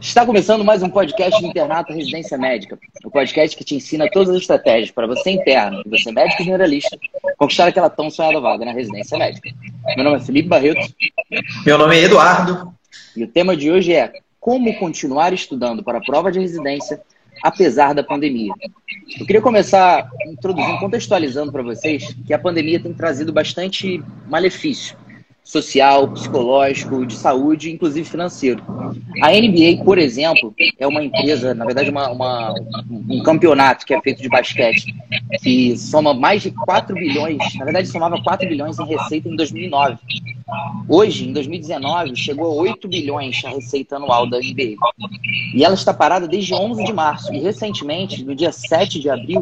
Está começando mais um podcast Internato Residência Médica, o um podcast que te ensina todas as estratégias para você interno e você médico generalista conquistar aquela tão sonhada vaga na residência médica. Meu nome é Felipe Barreto. Meu nome é Eduardo. E o tema de hoje é como continuar estudando para a prova de residência apesar da pandemia. Eu queria começar introduzindo, contextualizando para vocês que a pandemia tem trazido bastante malefício social, psicológico, de saúde, inclusive financeiro. A NBA, por exemplo, é uma empresa, na verdade, uma, uma, um campeonato que é feito de basquete, que soma mais de 4 bilhões, na verdade, somava 4 bilhões em receita em 2009. Hoje, em 2019, chegou a 8 bilhões a receita anual da NBA. E ela está parada desde 11 de março. E recentemente, no dia 7 de abril,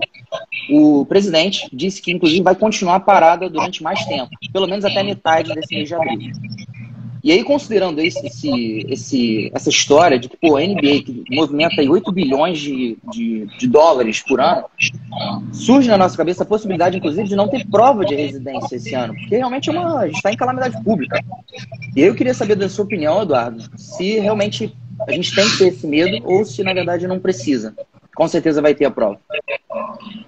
o presidente disse que, inclusive, vai continuar parada durante mais tempo, pelo menos até metade desse mês de abril. E aí, considerando esse, esse, esse, essa história de que pô, a NBA, que movimenta 8 bilhões de, de, de, dólares por ano, surge na nossa cabeça a possibilidade, inclusive, de não ter prova de residência esse ano, porque realmente é uma, a gente está em calamidade pública. E eu queria saber da sua opinião, Eduardo, se realmente a gente tem que ter esse medo ou se, na verdade, não precisa. Com certeza vai ter a prova.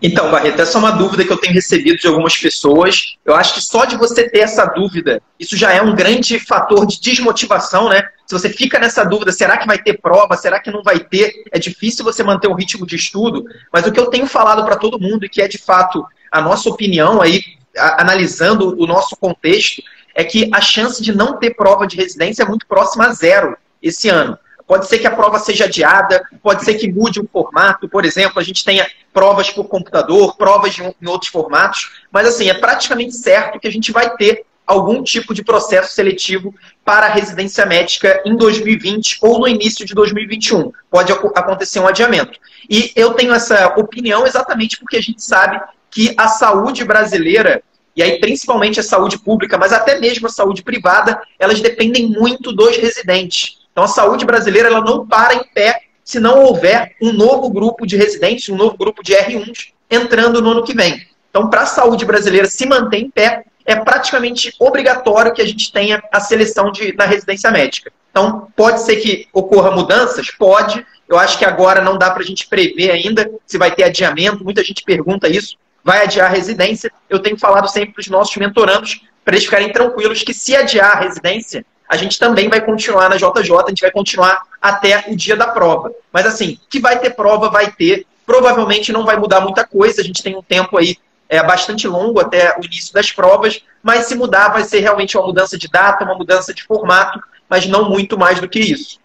Então, Barreto, essa é uma dúvida que eu tenho recebido de algumas pessoas. Eu acho que só de você ter essa dúvida, isso já é um grande fator de desmotivação, né? Se você fica nessa dúvida, será que vai ter prova? Será que não vai ter? É difícil você manter o ritmo de estudo. Mas o que eu tenho falado para todo mundo, e que é de fato a nossa opinião aí, analisando o nosso contexto, é que a chance de não ter prova de residência é muito próxima a zero esse ano. Pode ser que a prova seja adiada, pode ser que mude o formato, por exemplo, a gente tenha provas por computador, provas em outros formatos, mas assim, é praticamente certo que a gente vai ter algum tipo de processo seletivo para a residência médica em 2020 ou no início de 2021. Pode acontecer um adiamento. E eu tenho essa opinião exatamente porque a gente sabe que a saúde brasileira, e aí principalmente a saúde pública, mas até mesmo a saúde privada, elas dependem muito dos residentes. Então, a saúde brasileira ela não para em pé se não houver um novo grupo de residentes, um novo grupo de R1s entrando no ano que vem. Então, para a saúde brasileira se manter em pé, é praticamente obrigatório que a gente tenha a seleção de, na residência médica. Então, pode ser que ocorra mudanças? Pode. Eu acho que agora não dá para a gente prever ainda se vai ter adiamento. Muita gente pergunta isso. Vai adiar a residência? Eu tenho falado sempre para os nossos mentorandos para eles ficarem tranquilos que se adiar a residência, a gente também vai continuar na JJ, a gente vai continuar até o dia da prova. Mas assim, que vai ter prova, vai ter. Provavelmente não vai mudar muita coisa, a gente tem um tempo aí é, bastante longo até o início das provas, mas se mudar vai ser realmente uma mudança de data, uma mudança de formato, mas não muito mais do que isso.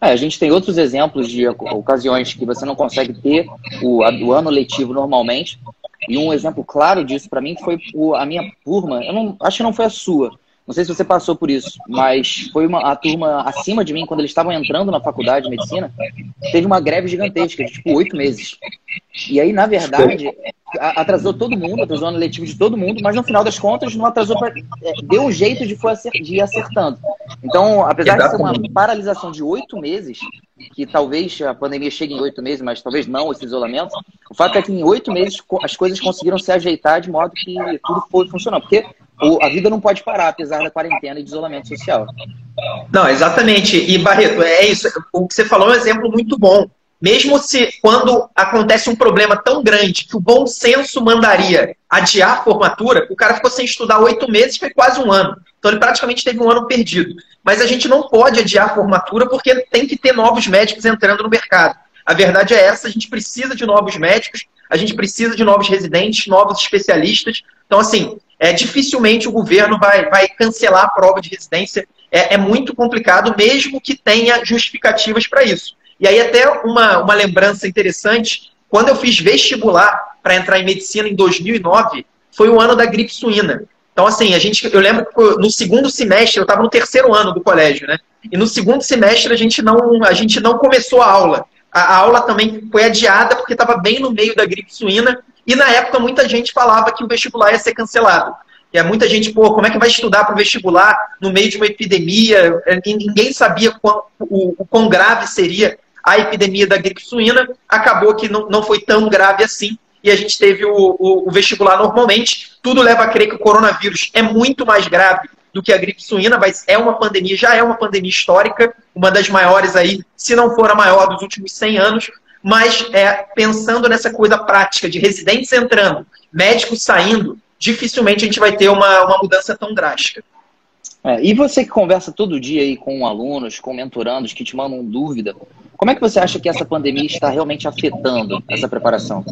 É, a gente tem outros exemplos de ocasiões que você não consegue ter o, o ano letivo normalmente. E um exemplo claro disso para mim foi o, a minha turma, eu não, acho que não foi a sua, não sei se você passou por isso, mas foi uma, a turma acima de mim, quando eles estavam entrando na faculdade de medicina, teve uma greve gigantesca, de tipo oito meses. E aí, na verdade, atrasou todo mundo, atrasou o ano letivo de todo mundo, mas no final das contas não atrasou pra, é, deu um jeito de, foi de ir acertando. Então, apesar de ser uma paralisação de oito meses, que talvez a pandemia chegue em oito meses, mas talvez não esse isolamento, o fato é que em oito meses as coisas conseguiram se ajeitar de modo que tudo foi funcionando. Porque a vida não pode parar, apesar da quarentena e de isolamento social. Não, exatamente. E, Barreto, é isso. O que você falou é um exemplo muito bom. Mesmo se quando acontece um problema tão grande que o bom senso mandaria adiar a formatura, o cara ficou sem estudar oito meses, foi quase um ano. Então ele praticamente teve um ano perdido. Mas a gente não pode adiar a formatura porque tem que ter novos médicos entrando no mercado. A verdade é essa, a gente precisa de novos médicos, a gente precisa de novos residentes, novos especialistas. Então, assim, é, dificilmente o governo vai, vai cancelar a prova de residência. É, é muito complicado, mesmo que tenha justificativas para isso. E aí, até uma, uma lembrança interessante: quando eu fiz vestibular para entrar em medicina em 2009, foi o ano da gripe suína. Então, assim, a gente, eu lembro que no segundo semestre, eu estava no terceiro ano do colégio, né? E no segundo semestre a gente não, a gente não começou a aula. A, a aula também foi adiada porque estava bem no meio da gripe suína e na época muita gente falava que o vestibular ia ser cancelado. E muita gente, pô, como é que vai estudar para o vestibular no meio de uma epidemia? É, ninguém sabia o, o quão grave seria a epidemia da gripe suína. Acabou que não, não foi tão grave assim e a gente teve o, o, o, vestibular normalmente. Tudo leva a crer que o coronavírus é muito mais grave do que a gripe suína, mas é uma pandemia, já é uma pandemia histórica, uma das maiores aí, se não for a maior dos últimos 100 anos, mas é, pensando nessa coisa prática de residentes entrando, médicos saindo, dificilmente a gente vai ter uma, uma mudança tão drástica. É, e você que conversa todo dia aí com alunos, com mentorandos que te mandam dúvida, como é que você acha que essa pandemia está realmente afetando essa preparação?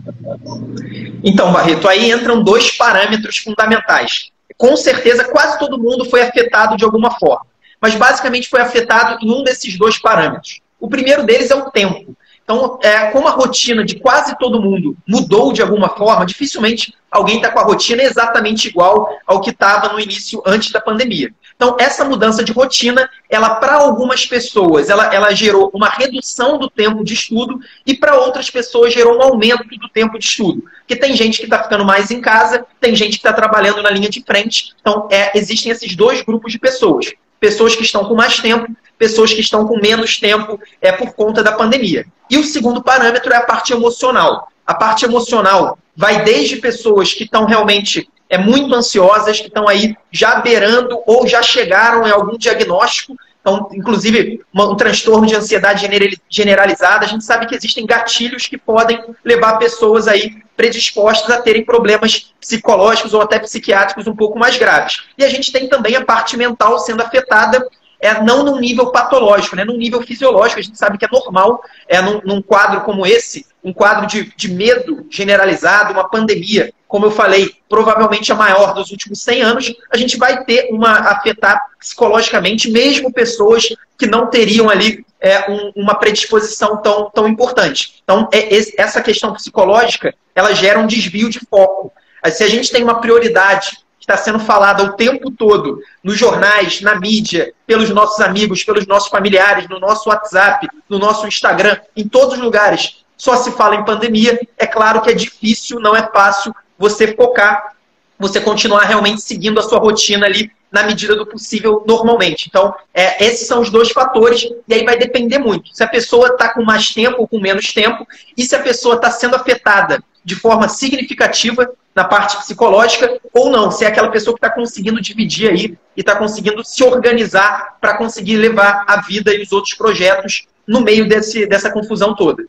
Então, Barreto, aí entram dois parâmetros fundamentais. Com certeza, quase todo mundo foi afetado de alguma forma, mas basicamente foi afetado em um desses dois parâmetros. O primeiro deles é o tempo. Então, é, como a rotina de quase todo mundo mudou de alguma forma, dificilmente alguém está com a rotina exatamente igual ao que estava no início antes da pandemia. Então, essa mudança de rotina, ela para algumas pessoas, ela, ela gerou uma redução do tempo de estudo e para outras pessoas gerou um aumento do tempo de estudo. Porque tem gente que está ficando mais em casa, tem gente que está trabalhando na linha de frente. Então, é, existem esses dois grupos de pessoas. Pessoas que estão com mais tempo, pessoas que estão com menos tempo é, por conta da pandemia. E o segundo parâmetro é a parte emocional. A parte emocional vai desde pessoas que estão realmente é, muito ansiosas, que estão aí já beirando ou já chegaram em algum diagnóstico, então, inclusive um transtorno de ansiedade generalizada. A gente sabe que existem gatilhos que podem levar pessoas aí predispostas a terem problemas psicológicos ou até psiquiátricos um pouco mais graves. E a gente tem também a parte mental sendo afetada é não num nível patológico, né? num nível fisiológico. A gente sabe que é normal, é num, num quadro como esse, um quadro de, de medo generalizado, uma pandemia, como eu falei, provavelmente a maior dos últimos 100 anos, a gente vai ter uma afetar psicologicamente mesmo pessoas que não teriam ali é, um, uma predisposição tão, tão importante. Então, é, essa questão psicológica, ela gera um desvio de foco. Se a gente tem uma prioridade que está sendo falada o tempo todo nos jornais, na mídia, pelos nossos amigos, pelos nossos familiares, no nosso WhatsApp, no nosso Instagram, em todos os lugares, só se fala em pandemia. É claro que é difícil, não é fácil você focar, você continuar realmente seguindo a sua rotina ali na medida do possível normalmente. Então, é, esses são os dois fatores, e aí vai depender muito. Se a pessoa está com mais tempo ou com menos tempo, e se a pessoa está sendo afetada de forma significativa na parte psicológica ou não, se é aquela pessoa que está conseguindo dividir aí e está conseguindo se organizar para conseguir levar a vida e os outros projetos no meio desse, dessa confusão toda.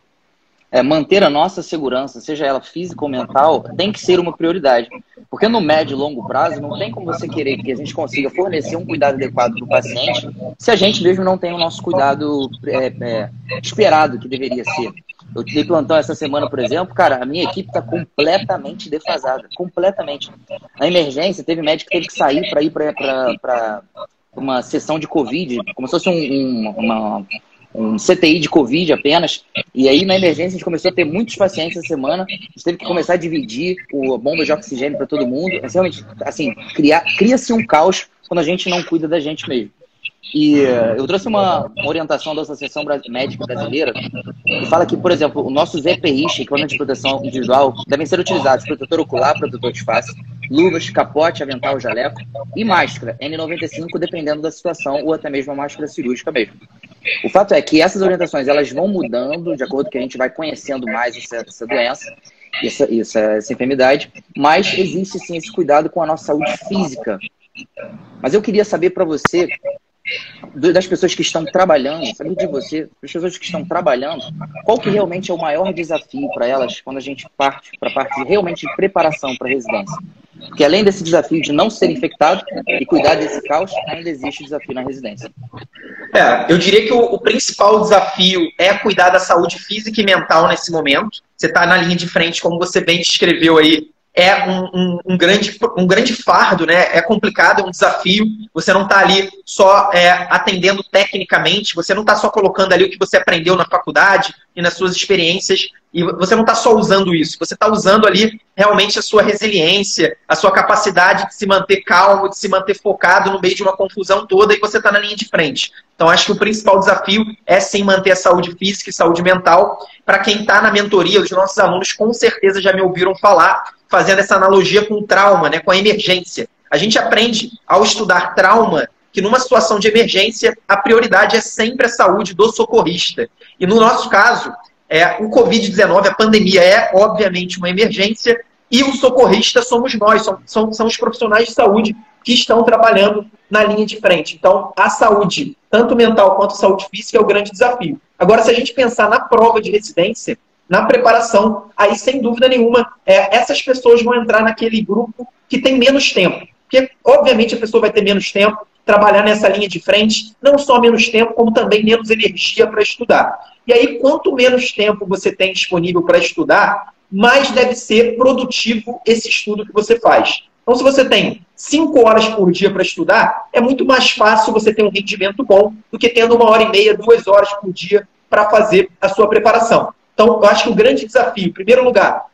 É, manter a nossa segurança, seja ela física ou mental, tem que ser uma prioridade. Porque no médio e longo prazo, não tem como você querer que a gente consiga fornecer um cuidado adequado para o paciente se a gente mesmo não tem o nosso cuidado é, é, esperado que deveria ser. Eu dei plantão essa semana, por exemplo, cara, a minha equipe está completamente defasada. Completamente. Na emergência, teve médico que teve que sair para ir para uma sessão de Covid, como se fosse um, um, uma, um CTI de Covid apenas. E aí, na emergência, a gente começou a ter muitos pacientes essa semana. A gente teve que começar a dividir a bomba de oxigênio para todo mundo. É realmente, assim, cria-se um caos quando a gente não cuida da gente mesmo. E uh, eu trouxe uma, orientação da Associação Médica Brasileira que fala que, por exemplo, os nossos EPIs, equipamentos de proteção individual, devem ser utilizados protetor ocular, protetor de face, luvas, capote, avental, jaleco e máscara N95, dependendo da situação, ou até mesmo a máscara cirúrgica mesmo. O fato é que essas orientações elas vão mudando de acordo com que a gente vai conhecendo mais essa, essa doença, essa, essa, essa enfermidade, mas existe sim esse cuidado com a nossa saúde física. Mas eu queria saber para você das pessoas que estão trabalhando, saber de você, das pessoas que estão trabalhando, qual que realmente é o maior desafio para elas quando a gente parte para a parte de, realmente de preparação para a residência? Porque além desse desafio de não ser infectado e cuidar desse caos, ainda existe desafio na residência. É, eu diria que o, o principal desafio é cuidar da saúde física e mental nesse momento. Você está na linha de frente, como você bem descreveu aí, é um, um, um, grande, um grande fardo, né? É complicado, é um desafio. Você não está ali só é, atendendo tecnicamente, você não está só colocando ali o que você aprendeu na faculdade e nas suas experiências, e você não está só usando isso, você está usando ali realmente a sua resiliência, a sua capacidade de se manter calmo, de se manter focado no meio de uma confusão toda e você está na linha de frente. Então, acho que o principal desafio é sim manter a saúde física e saúde mental. Para quem está na mentoria, os nossos alunos com certeza já me ouviram falar, fazendo essa analogia com o trauma, né, com a emergência. A gente aprende ao estudar trauma que numa situação de emergência, a prioridade é sempre a saúde do socorrista. E no nosso caso, é, o Covid-19, a pandemia, é obviamente uma emergência, e o socorrista somos nós, são, são, são os profissionais de saúde que estão trabalhando na linha de frente. Então, a saúde, tanto mental quanto saúde física, é o grande desafio. Agora, se a gente pensar na prova de residência, na preparação, aí sem dúvida nenhuma, é, essas pessoas vão entrar naquele grupo que tem menos tempo. Porque, obviamente, a pessoa vai ter menos tempo, trabalhar nessa linha de frente, não só menos tempo, como também menos energia para estudar. E aí, quanto menos tempo você tem disponível para estudar, mais deve ser produtivo esse estudo que você faz. Então, se você tem cinco horas por dia para estudar, é muito mais fácil você ter um rendimento bom do que tendo uma hora e meia, duas horas por dia para fazer a sua preparação. Então, eu acho que o grande desafio, em primeiro lugar,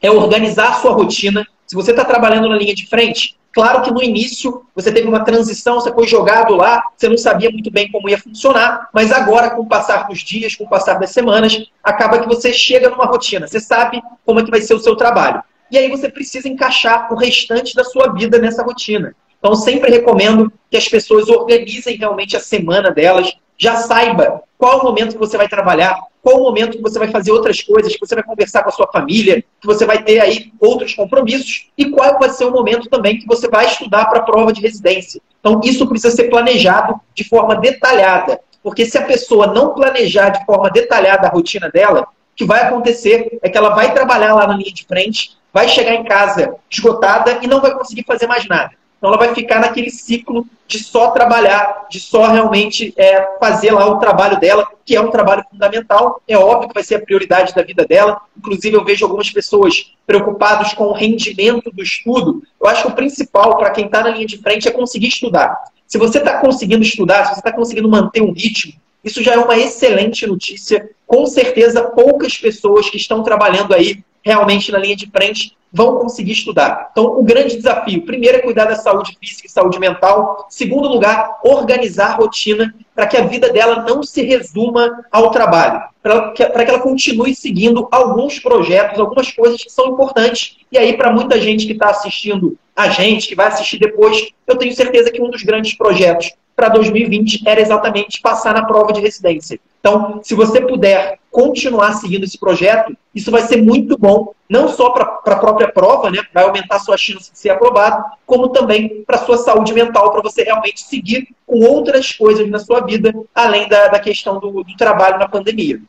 é organizar a sua rotina. Se você está trabalhando na linha de frente, claro que no início você teve uma transição, você foi jogado lá, você não sabia muito bem como ia funcionar, mas agora, com o passar dos dias, com o passar das semanas, acaba que você chega numa rotina, você sabe como é que vai ser o seu trabalho. E aí você precisa encaixar o restante da sua vida nessa rotina. Então, sempre recomendo que as pessoas organizem realmente a semana delas, já saiba qual o momento que você vai trabalhar, qual o momento que você vai fazer outras coisas, que você vai conversar com a sua família, que você vai ter aí outros compromissos, e qual vai ser o momento também que você vai estudar para a prova de residência. Então, isso precisa ser planejado de forma detalhada, porque se a pessoa não planejar de forma detalhada a rotina dela, o que vai acontecer é que ela vai trabalhar lá na linha de frente, vai chegar em casa esgotada e não vai conseguir fazer mais nada. Então ela vai ficar naquele ciclo de só trabalhar, de só realmente é, fazer lá o trabalho dela, que é um trabalho fundamental. É óbvio que vai ser a prioridade da vida dela. Inclusive, eu vejo algumas pessoas preocupadas com o rendimento do estudo. Eu acho que o principal para quem está na linha de frente é conseguir estudar. Se você está conseguindo estudar, se você está conseguindo manter um ritmo, isso já é uma excelente notícia. Com certeza, poucas pessoas que estão trabalhando aí realmente na linha de frente vão conseguir estudar. Então, o grande desafio, primeiro, é cuidar da saúde física e saúde mental. Segundo lugar, organizar a rotina para que a vida dela não se resuma ao trabalho, para que, que ela continue seguindo alguns projetos, algumas coisas que são importantes. E aí, para muita gente que está assistindo a gente, que vai assistir depois, eu tenho certeza que um dos grandes projetos para 2020 era exatamente passar na prova de residência. Então, se você puder continuar seguindo esse projeto, isso vai ser muito bom, não só para a própria prova, né, vai aumentar a sua chance de ser aprovado, como também para a sua saúde mental, para você realmente seguir com outras coisas na sua vida, além da, da questão do, do trabalho na pandemia.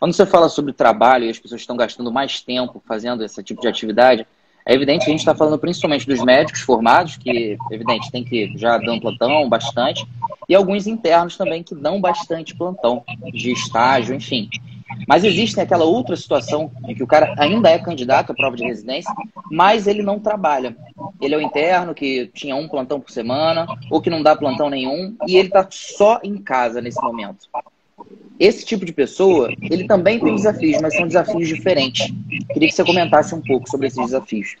Quando você fala sobre trabalho e as pessoas estão gastando mais tempo fazendo esse tipo de atividade, é evidente que a gente está falando principalmente dos médicos formados, que, evidente, tem que já dão plantão bastante, e alguns internos também que dão bastante plantão, de estágio, enfim. Mas existe aquela outra situação em que o cara ainda é candidato à prova de residência, mas ele não trabalha. Ele é o interno que tinha um plantão por semana, ou que não dá plantão nenhum, e ele está só em casa nesse momento. Esse tipo de pessoa, ele também tem desafios, mas são desafios diferentes. Queria que você comentasse um pouco sobre esses desafios.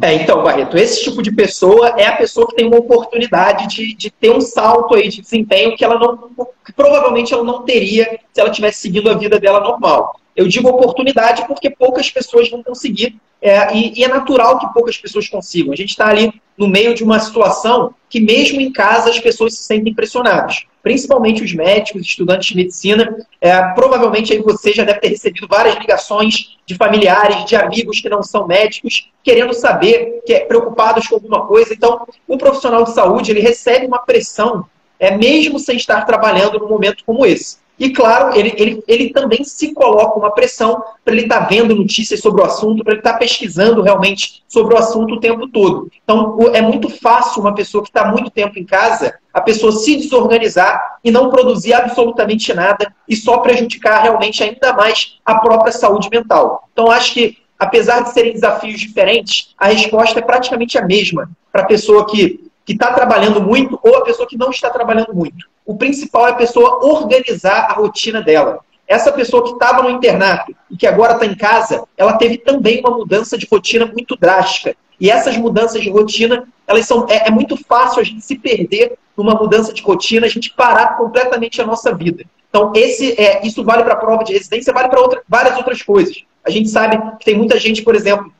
É, então, Barreto, esse tipo de pessoa é a pessoa que tem uma oportunidade de, de ter um salto aí de desempenho que ela não, que provavelmente ela não teria se ela tivesse seguindo a vida dela normal. Eu digo oportunidade porque poucas pessoas vão conseguir, é, e, e, é natural que poucas pessoas consigam. A gente está ali no meio de uma situação que, mesmo em casa, as pessoas se sentem pressionadas. Principalmente os médicos, estudantes de medicina. É, provavelmente aí você já deve ter recebido várias ligações de familiares, de amigos que não são médicos, querendo saber, que é, preocupados com alguma coisa. Então, o profissional de saúde ele recebe uma pressão, é, mesmo sem estar trabalhando num momento como esse. E, claro, ele, ele, ele também se coloca uma pressão para ele estar tá vendo notícias sobre o assunto, para ele estar tá pesquisando realmente sobre o assunto o tempo todo. Então, é muito fácil uma pessoa que está muito tempo em casa, a pessoa se desorganizar e não produzir absolutamente nada e só prejudicar realmente ainda mais a própria saúde mental. Então, acho que, apesar de serem desafios diferentes, a resposta é praticamente a mesma para a pessoa que que está trabalhando muito ou a pessoa que não está trabalhando muito. O principal é a pessoa organizar a rotina dela. Essa pessoa que estava no internato e que agora está em casa, ela teve também uma mudança de rotina muito drástica. E essas mudanças de rotina, elas são é, é muito fácil a gente se perder numa mudança de rotina, a gente parar completamente a nossa vida. Então, esse, é, isso vale para a prova de residência, vale para outra, várias outras coisas. A gente sabe que tem muita gente, por exemplo,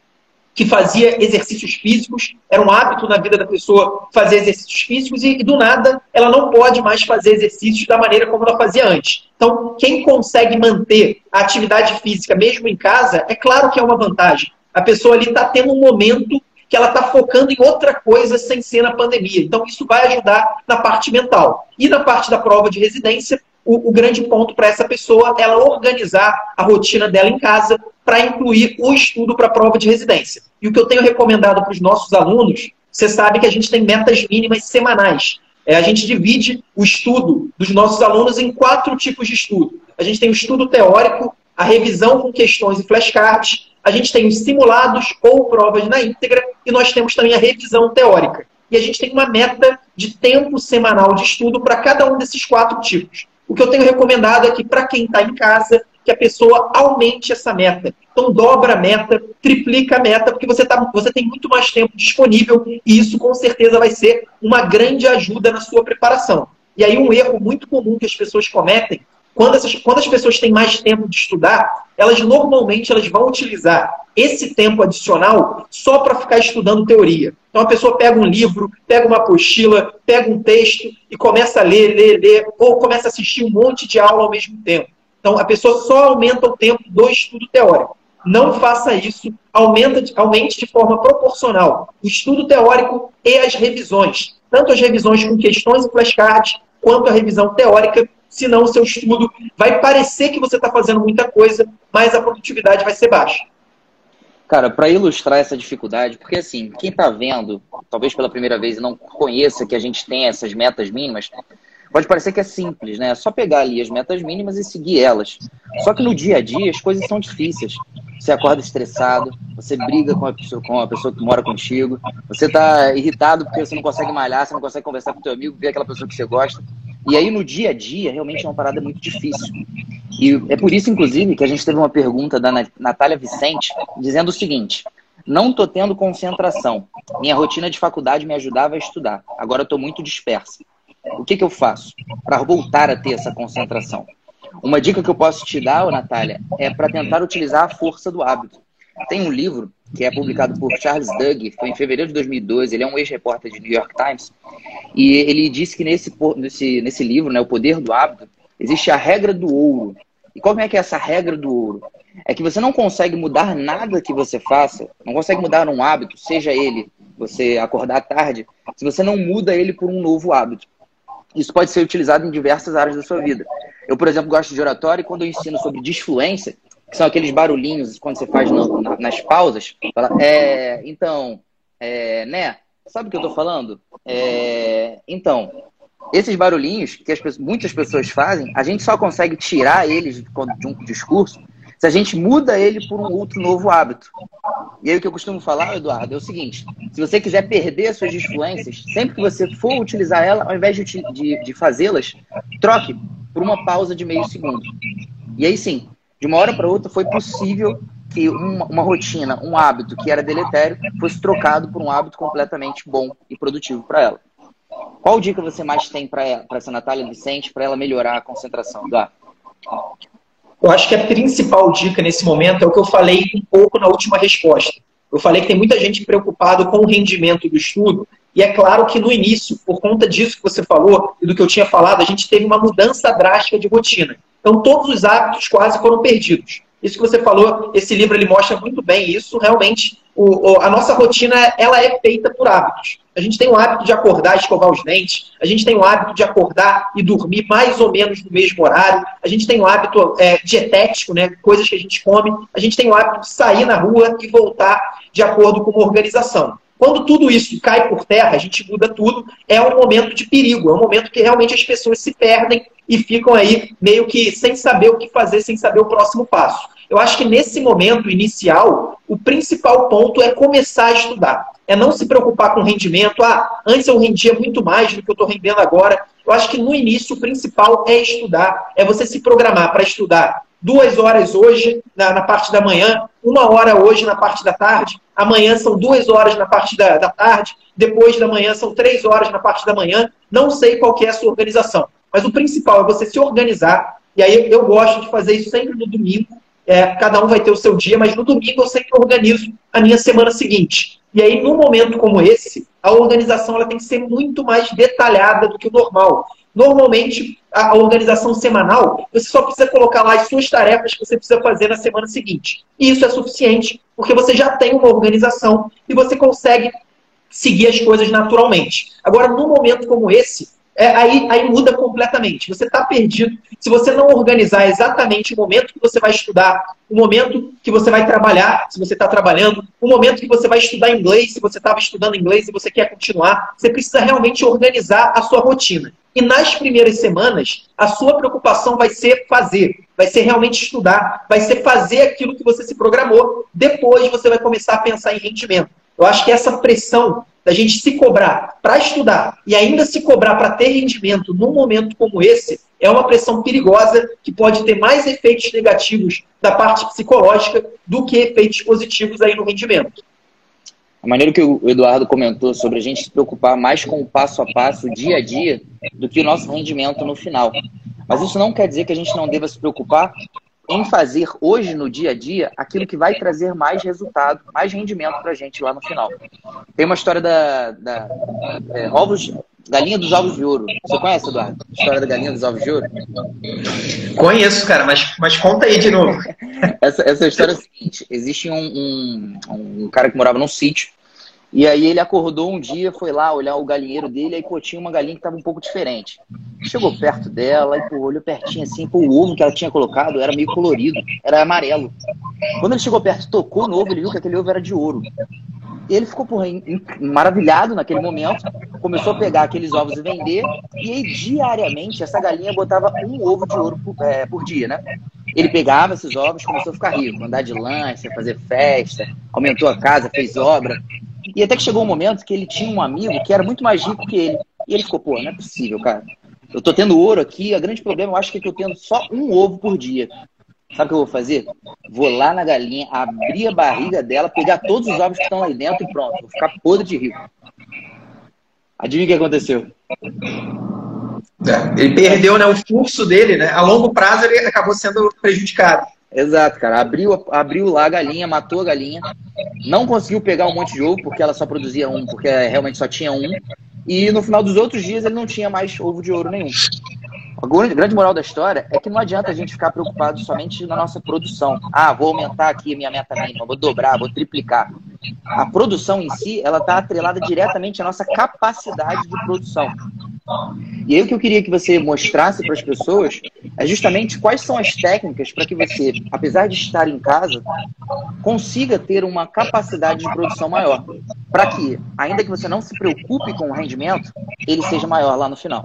que fazia exercícios físicos, era um hábito na vida da pessoa fazer exercícios físicos e, e, do nada ela não pode mais fazer exercícios da maneira como ela fazia antes. Então, quem consegue manter a atividade física mesmo em casa, é claro que é uma vantagem. A pessoa ali está tendo um momento que ela está focando em outra coisa sem ser na pandemia. Então, isso vai ajudar na parte mental. E na parte da prova de residência, o, o grande ponto para essa pessoa é ela organizar a rotina dela em casa para incluir o estudo para a prova de residência. E o que eu tenho recomendado para os nossos alunos, você sabe que a gente tem metas mínimas semanais. É, a gente divide o estudo dos nossos alunos em quatro tipos de estudo. A gente tem o estudo teórico, a revisão com questões e flashcards, a gente tem os simulados ou provas na íntegra e nós temos também a revisão teórica. E a gente tem uma meta de tempo semanal de estudo para cada um desses quatro tipos. O que eu tenho recomendado é que, para quem está em casa, que a pessoa aumente essa meta. Então, dobra a meta, triplica a meta, porque você, tá, você tem muito mais tempo disponível e isso, com certeza, vai ser uma grande ajuda na sua preparação. E aí, um erro muito comum que as pessoas cometem, quando, essas, quando as pessoas têm mais tempo de estudar, elas normalmente elas vão utilizar esse tempo adicional só para ficar estudando teoria. Então a pessoa pega um livro, pega uma apostila, pega um texto e começa a ler, ler, ler, ou começa a assistir um monte de aula ao mesmo tempo. Então a pessoa só aumenta o tempo do estudo teórico. Não faça isso, aumenta, aumente de forma proporcional o estudo teórico e as revisões. Tanto as revisões com questões e flashcards, quanto a revisão teórica, senão o seu estudo vai parecer que você está fazendo muita coisa, mas a produtividade vai ser baixa. Cara, para ilustrar essa dificuldade, porque assim, quem está vendo, talvez pela primeira vez e não conheça que a gente tem essas metas mínimas, pode parecer que é simples, né? É só pegar ali as metas mínimas e seguir elas. Só que no dia a dia as coisas são difíceis. Você acorda estressado, você briga com a pessoa, com a pessoa que mora contigo, você está irritado porque você não consegue malhar, você não consegue conversar com o teu amigo, ver aquela pessoa que você gosta. E aí no dia a dia realmente é uma parada muito difícil. E é por isso, inclusive, que a gente teve uma pergunta da Natália Vicente dizendo o seguinte: não estou tendo concentração. Minha rotina de faculdade me ajudava a estudar. Agora estou muito dispersa. O que, que eu faço para voltar a ter essa concentração? Uma dica que eu posso te dar, Natália, é para tentar utilizar a força do hábito. Tem um livro que é publicado por Charles Doug, foi em fevereiro de 2012, ele é um ex-repórter de New York Times, e ele disse que nesse, nesse, nesse livro, né, O Poder do Hábito, existe a regra do ouro. E como é que é essa regra do ouro? É que você não consegue mudar nada que você faça, não consegue mudar um hábito, seja ele você acordar tarde, se você não muda ele por um novo hábito. Isso pode ser utilizado em diversas áreas da sua vida. Eu, por exemplo, gosto de oratório e quando eu ensino sobre disfluência, que são aqueles barulhinhos quando você faz na, nas pausas. Fala, é, então, é, né? Sabe o que eu tô falando? É, então, esses barulhinhos que as, muitas pessoas fazem, a gente só consegue tirar eles de um discurso se a gente muda ele por um outro novo hábito. E aí o que eu costumo falar, Eduardo, é o seguinte: se você quiser perder as suas disfluências, sempre que você for utilizar ela, ao invés de, de, de fazê-las, troque por uma pausa de meio segundo. E aí sim, de uma hora para outra foi possível que uma, uma, rotina, um hábito que era deletério, fosse trocado por um hábito completamente bom e produtivo para ela. Qual dica você mais tem para essa Natália Vicente para ela melhorar a concentração, Eduardo? Eu acho que a principal dica nesse momento é o que eu falei um pouco na última resposta. Eu falei que tem muita gente preocupada com o rendimento do estudo, e é claro que no início, por conta disso que você falou e do que eu tinha falado, a gente teve uma mudança drástica de rotina. Então, todos os hábitos quase foram perdidos. Isso que você falou, esse livro ele mostra muito bem isso. Realmente, o, a nossa rotina ela é feita por hábitos. A gente tem o hábito de acordar e escovar os dentes. A gente tem o hábito de acordar e dormir mais ou menos no mesmo horário. A gente tem o hábito é, dietético, né, coisas que a gente come. A gente tem o hábito de sair na rua e voltar de acordo com uma organização. Quando tudo isso cai por terra, a gente muda tudo, é um momento de perigo, é um momento que realmente as pessoas se perdem e ficam aí meio que sem saber o que fazer, sem saber o próximo passo. Eu acho que nesse momento inicial, o principal ponto é começar a estudar. É não se preocupar com rendimento. Ah, antes eu rendia muito mais do que eu estou rendendo agora. Eu acho que no início o principal é estudar, é você se programar para estudar duas horas hoje na, na, parte da manhã, uma hora hoje na parte da tarde, amanhã são duas horas na parte da, da tarde, depois da manhã são três horas na parte da manhã. Não sei qual é a sua organização, mas o principal é você se organizar. E aí eu gosto de fazer isso sempre no domingo. É, cada um vai ter o seu dia, mas no domingo eu sempre organizo a minha semana seguinte. E aí, num momento como esse, a organização ela tem que ser muito mais detalhada do que o normal. Normalmente, a organização semanal, você só precisa colocar lá as suas tarefas que você precisa fazer na semana seguinte. E isso é suficiente, porque você já tem uma organização e você consegue seguir as coisas naturalmente. Agora, num momento como esse, é, aí, aí muda completamente. Você está perdido. Se você não organizar exatamente o momento que você vai estudar, o momento que você vai trabalhar, se você está trabalhando, o momento que você vai estudar inglês, se você estava estudando inglês e você quer continuar, você precisa realmente organizar a sua rotina. E nas primeiras semanas, a sua preocupação vai ser fazer, vai ser realmente estudar, vai ser fazer aquilo que você se programou. Depois você vai começar a pensar em rendimento. Eu acho que essa pressão da gente se cobrar para estudar e ainda se cobrar para ter rendimento num momento como esse, é uma pressão perigosa que pode ter mais efeitos negativos da parte psicológica do que efeitos positivos aí no rendimento. A maneira que o Eduardo comentou sobre a gente se preocupar mais com o passo a passo, o dia a dia, do que o nosso rendimento no final. Mas isso não quer dizer que a gente não deva se preocupar em fazer hoje no dia a dia aquilo que vai trazer mais resultado, mais rendimento para a gente lá no final. Tem uma história da, da é, ovos, galinha dos ovos de ouro. Você conhece, Eduardo? A história da galinha dos ovos de ouro? Conheço, cara, mas, mas conta aí de novo. essa, essa história é a seguinte: existe um, um, um cara que morava num sítio e aí ele acordou um dia, foi lá olhar o galinheiro dele, aí pô, tinha uma galinha que estava um pouco diferente. Chegou perto dela e pô, olhou pertinho assim, pô, o ovo que ela tinha colocado era meio colorido, era amarelo. Quando ele chegou perto, tocou no ovo, ele viu que aquele ovo era de ouro. E ele ficou porra, maravilhado naquele momento, começou a pegar aqueles ovos e vender, e aí diariamente essa galinha botava um ovo de ouro por, é, por dia, né? Ele pegava esses ovos, começou a ficar rico, andar de lanche, fazer festa, aumentou a casa, fez obra. E até que chegou um momento que ele tinha um amigo que era muito mais rico que ele. E ele ficou, pô, não é possível, cara. Eu tô tendo ouro aqui, o grande problema eu acho que é que eu tendo só um ovo por dia. Sabe o que eu vou fazer? Vou lá na galinha, abrir a barriga dela, pegar todos os ovos que estão lá dentro e pronto. Vou ficar podre de rico. Adivinha o que aconteceu? É, ele perdeu né, o fluxo dele, né? A longo prazo ele acabou sendo prejudicado. Exato, cara. Abriu, abriu lá a galinha, matou a galinha. Não conseguiu pegar um monte de ovo, porque ela só produzia um, porque realmente só tinha um. E no final dos outros dias ele não tinha mais ovo de ouro nenhum. A grande moral da história é que não adianta a gente ficar preocupado somente na nossa produção. Ah, vou aumentar aqui a minha meta mínima, vou dobrar, vou triplicar. A produção em si, ela está atrelada diretamente à nossa capacidade de produção. E aí o que eu queria que você mostrasse para as pessoas é justamente quais são as técnicas para que você, apesar de estar em casa, consiga ter uma capacidade de produção maior. Para que, ainda que você não se preocupe com o rendimento, ele seja maior lá no final.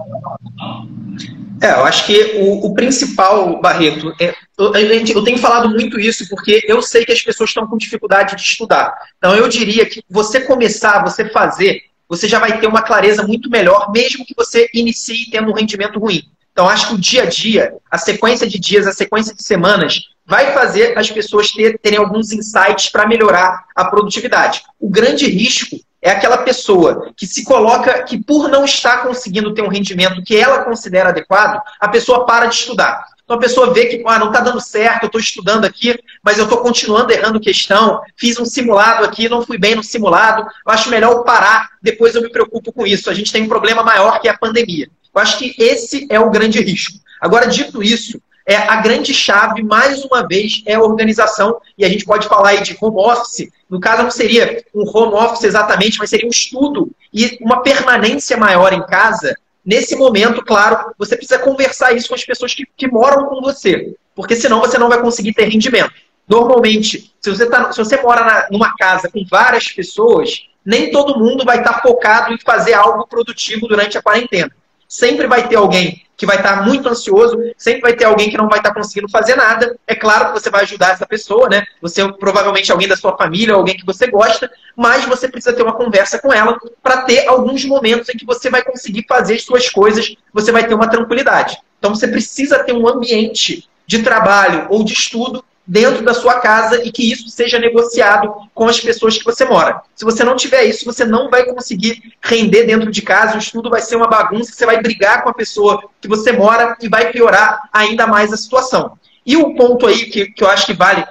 É, eu acho que o, o principal, Barreto, é, eu, eu, tenho falado muito isso porque eu sei que as pessoas estão com dificuldade de estudar. Então, eu diria que você começar, você fazer, você já vai ter uma clareza muito melhor, mesmo que você inicie tendo um rendimento ruim. Então, acho que o dia a dia, a sequência de dias, a sequência de semanas, vai fazer as pessoas ter, terem alguns insights para melhorar a produtividade. O grande risco é aquela pessoa que se coloca, que por não estar conseguindo ter um rendimento que ela considera adequado, a pessoa para de estudar. Então a pessoa vê que ah, não está dando certo, eu estou estudando aqui, mas eu estou continuando errando questão, fiz um simulado aqui, não fui bem no simulado, eu acho melhor parar, depois eu me preocupo com isso. A gente tem um problema maior que é a pandemia. Eu acho que esse é o grande risco. Agora, dito isso, é, a grande chave, mais uma vez, é a organização. E a gente pode falar aí de home office. No caso, não seria um home office exatamente, mas seria um estudo e uma permanência maior em casa. Nesse momento, claro, você precisa conversar isso com as pessoas que, que moram com você. Porque senão você não vai conseguir ter rendimento. Normalmente, se você, tá, se você mora na, numa casa com várias pessoas, nem todo mundo vai estar focado em fazer algo produtivo durante a quarentena. Sempre vai ter alguém que vai estar muito ansioso, sempre vai ter alguém que não vai estar conseguindo fazer nada. É claro que você vai ajudar essa pessoa, né? Você provavelmente alguém da sua família, alguém que você gosta, mas você precisa ter uma conversa com ela para ter alguns momentos em que você vai conseguir fazer as suas coisas, você vai ter uma tranquilidade. Então você precisa ter um ambiente de trabalho ou de estudo dentro da sua casa e que isso seja negociado com as pessoas que você mora. Se você não tiver isso, você não vai conseguir render dentro de casa, o estudo vai ser uma bagunça, você vai brigar com a pessoa que você mora e vai piorar ainda mais a situação. E o ponto aí que, que eu acho que vale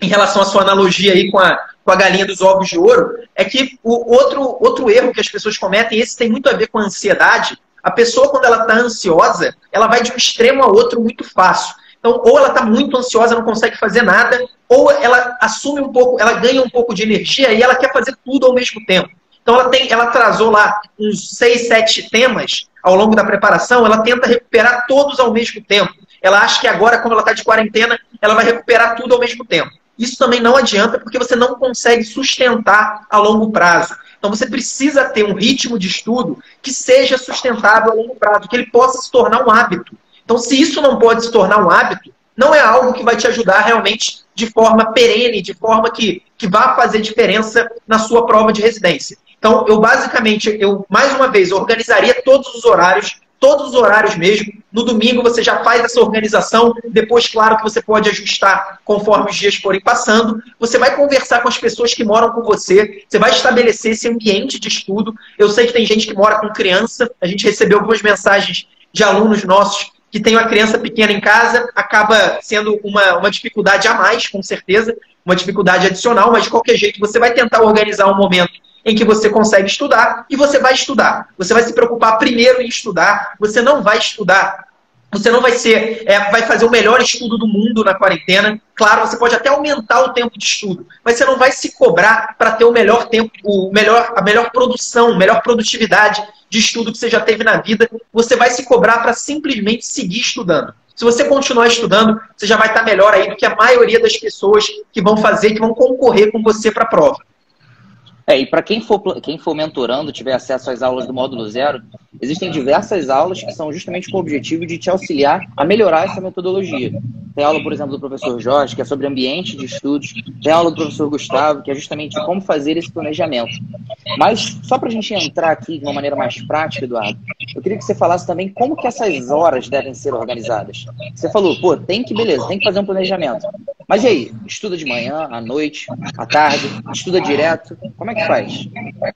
em relação à sua analogia aí com a, com a galinha dos ovos de ouro, é que o outro, outro erro que as pessoas cometem, esse tem muito a ver com a ansiedade, A pessoa, quando ela está ansiosa, ela vai de um extremo a outro muito fácil. Então, ou ela está muito ansiosa, não consegue fazer nada, ou ela assume um pouco, ela ganha um pouco de energia e ela quer fazer tudo ao mesmo tempo. Então, ela, tem, ela lá uns seis, sete temas ao longo da preparação, ela tenta recuperar todos ao mesmo tempo. Ela acha que agora, como ela está de quarentena, ela vai recuperar tudo ao mesmo tempo. Isso também não adianta porque você não consegue sustentar a longo prazo. Então você precisa ter um ritmo de estudo que seja sustentável a longo prazo, que ele possa se tornar um hábito. Então, se isso não pode se tornar um hábito, não é algo que vai te ajudar realmente de forma perene, de forma que, que vá fazer diferença na sua prova de residência. Então, eu basicamente, eu mais uma vez, organizaria todos os horários todos os horários mesmo. No domingo você já faz essa organização, depois, claro, que você pode ajustar conforme os dias forem passando. Você vai conversar com as pessoas que moram com você, você vai estabelecer esse ambiente de estudo. Eu sei que tem gente que mora com criança, a gente recebeu algumas mensagens de alunos nossos que tem uma criança pequena em casa, acaba sendo uma, uma dificuldade a mais, com certeza, uma dificuldade adicional, mas de qualquer jeito você vai tentar organizar um momento em que você consegue estudar e você vai estudar. Você vai se preocupar primeiro em estudar, você não vai estudar. Você não vai ser, é, vai fazer o melhor estudo do mundo na quarentena. Claro, você pode até aumentar o tempo de estudo, mas você não vai se cobrar para ter o melhor tempo, o melhor, a melhor produção, melhor produtividade de estudo que você já teve na vida. Você vai se cobrar para simplesmente seguir estudando. Se você continuar estudando, você já vai estar melhor aí do que a maioria das pessoas que vão fazer, que vão concorrer com você para a prova. É, e para quem for, quem for mentorando, tiver acesso às aulas do módulo zero, existem diversas aulas que são justamente com o objetivo de te auxiliar a melhorar essa metodologia. Tem aula, por exemplo, do professor Jorge, que é sobre ambiente de estudos. Tem aula do professor Gustavo, que é justamente como fazer esse planejamento. Mas, só para a gente entrar aqui de uma maneira mais prática, Eduardo, eu queria que você falasse também como que essas horas devem ser organizadas. Você falou, pô, tem que, beleza, tem que fazer um planejamento. Mas e aí? Estuda de manhã, à noite, à tarde? Estuda direto? Como é que faz?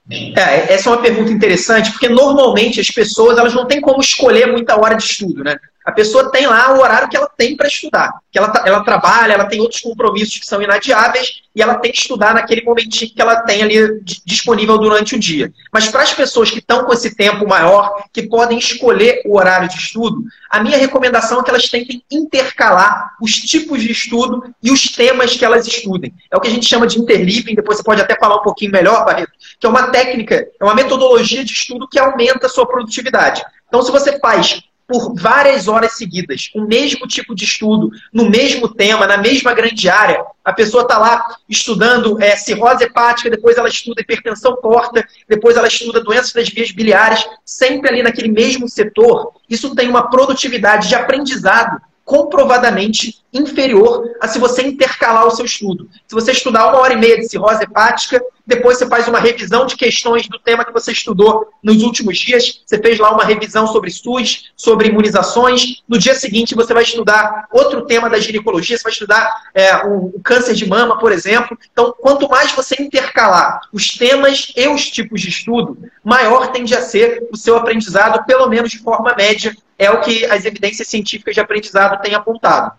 É, essa é uma pergunta interessante, porque normalmente as pessoas elas não têm como escolher muita hora de estudo, né? A pessoa tem lá o horário que ela tem para estudar. Que ela, ela trabalha, ela tem outros compromissos que são inadiáveis e ela tem que estudar naquele momentinho que ela tem ali disponível durante o dia. Mas para as pessoas que estão com esse tempo maior, que podem escolher o horário de estudo, a minha recomendação é que elas tentem intercalar os tipos de estudo e os temas que elas estudem. É o que a gente chama de interleaving, depois você pode até falar um pouquinho melhor, Barreto, que é uma técnica, é uma metodologia de estudo que aumenta a sua produtividade. Então, se você faz por várias horas seguidas, o mesmo tipo de estudo, no mesmo tema, na mesma grande área. A pessoa está lá estudando é, cirrose hepática, depois ela estuda hipertensão porta, depois ela estuda doenças das vias biliares, sempre ali naquele mesmo setor. Isso tem uma produtividade de aprendizado comprovadamente inferior a se você intercalar o seu estudo. Se você estudar uma hora e meia de cirrose hepática, depois você faz uma revisão de questões do tema que você estudou nos últimos dias, você fez lá uma revisão sobre SUS, sobre imunizações, no dia seguinte você vai estudar outro tema da ginecologia, você vai estudar é, o, o câncer de mama, por exemplo. Então, quanto mais você intercalar os temas e os tipos de estudo, maior tende a ser o seu aprendizado, pelo menos de forma média, é o que as evidências científicas de aprendizado têm apontado.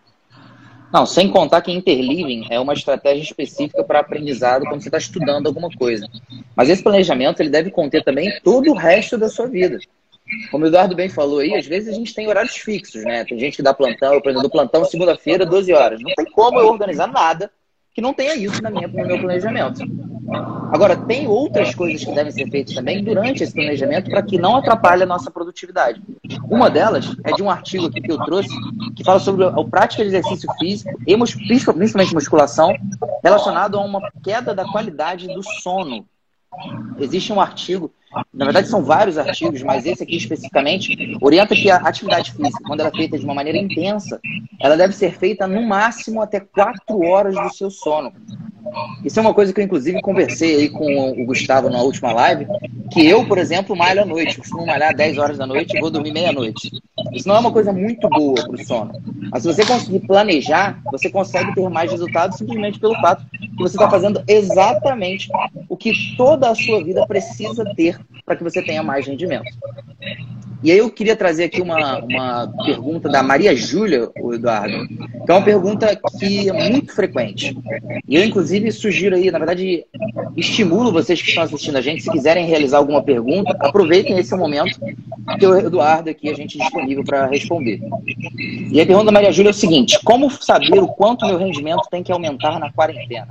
Não, sem contar que interleaving é uma estratégia específica para aprendizado quando você está estudando alguma coisa. Mas esse planejamento ele deve conter também todo o resto da sua vida. Como o Eduardo bem falou aí, às vezes a gente tem horários fixos, né? Tem gente que dá plantão, eu, por exemplo, do plantão segunda-feira, 12 horas. Não tem como eu organizar nada que não tenha isso na minha, no meu planejamento. Agora, tem outras coisas que devem ser feitas também durante esse planejamento para que não atrapalhe a nossa produtividade. Uma delas é de um artigo aqui que eu trouxe que fala sobre a prática de exercício físico, e principalmente musculação, relacionado a uma queda da qualidade do sono. Existe um artigo na verdade, são vários artigos, mas esse aqui especificamente orienta que a atividade física, quando ela é feita de uma maneira intensa, ela deve ser feita no máximo até 4 horas do seu sono. Isso é uma coisa que eu, inclusive, conversei aí com o Gustavo na última live, que eu, por exemplo, malho à noite. Costumo malhar 10 horas da noite e vou dormir meia-noite. Isso não é uma coisa muito boa para o sono. Mas se você conseguir planejar, você consegue ter mais resultados simplesmente pelo fato que você está fazendo exatamente o que toda a sua vida precisa ter para que você tenha mais rendimento. E aí eu queria trazer aqui uma, uma pergunta da Maria Júlia, o Eduardo, que é uma pergunta que é muito frequente. E eu, inclusive, sugiro aí, na verdade, estimulo vocês que estão assistindo a gente, se quiserem realizar alguma pergunta, aproveitem esse momento, que o Eduardo aqui a gente é disponível para responder. E a pergunta da Maria Júlia é o seguinte: como saber o quanto meu rendimento tem que aumentar na quarentena?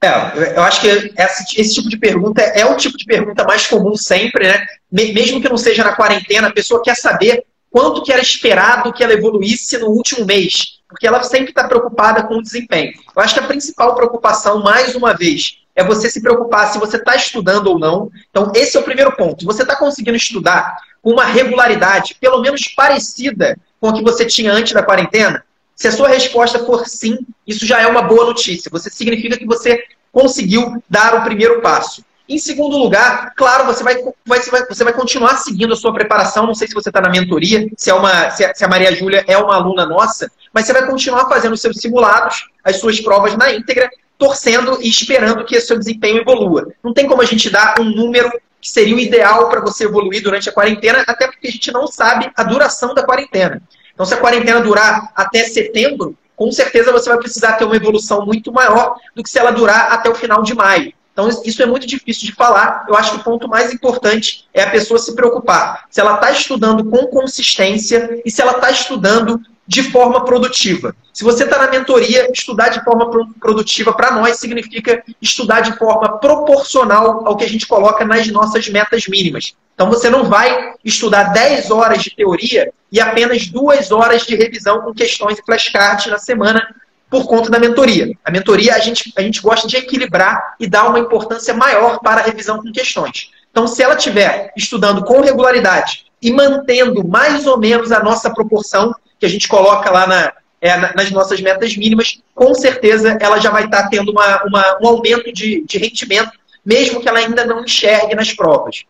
É, eu acho que esse, esse, tipo de pergunta é o tipo de pergunta mais comum sempre, né? Mesmo que não seja na quarentena, a pessoa quer saber quanto que era esperado que ela evoluísse no último mês, porque ela sempre está preocupada com o desempenho. Eu acho que a principal preocupação, mais uma vez, é você se preocupar se você está estudando ou não. Então, esse é o primeiro ponto. Você está conseguindo estudar com uma regularidade, pelo menos parecida com a que você tinha antes da quarentena? Se a sua resposta for sim, isso já é uma boa notícia. Você significa que você conseguiu dar o primeiro passo. Em segundo lugar, claro, você vai, vai, você vai continuar seguindo a sua preparação. Não sei se você está na mentoria, se, é uma, se a, se a Maria Júlia é uma aluna nossa, mas você vai continuar fazendo os seus simulados, as suas provas na íntegra, torcendo e esperando que o seu desempenho evolua. Não tem como a gente dar um número que seria o ideal para você evoluir durante a quarentena, até porque a gente não sabe a duração da quarentena. Então, se a quarentena durar até setembro, com certeza você vai precisar ter uma evolução muito maior do que se ela durar até o final de maio. Então, isso é muito difícil de falar. Eu acho que o ponto mais importante é a pessoa se preocupar se ela está estudando com consistência e se ela está estudando de forma produtiva. Se você está na mentoria, estudar de forma produtiva para nós significa estudar de forma proporcional ao que a gente coloca nas nossas metas mínimas. Então você não vai estudar 10 horas de teoria e apenas 2 horas de revisão com questões e flashcards na semana por conta da mentoria. A mentoria a gente, a gente gosta de equilibrar e dar uma importância maior para a revisão com questões. Então, se ela estiver estudando com regularidade e mantendo mais ou menos a nossa proporção, que a gente coloca lá na, é, nas nossas metas mínimas, com certeza ela já vai estar tendo uma, uma, um aumento de, de rendimento, mesmo que ela ainda não enxergue nas provas.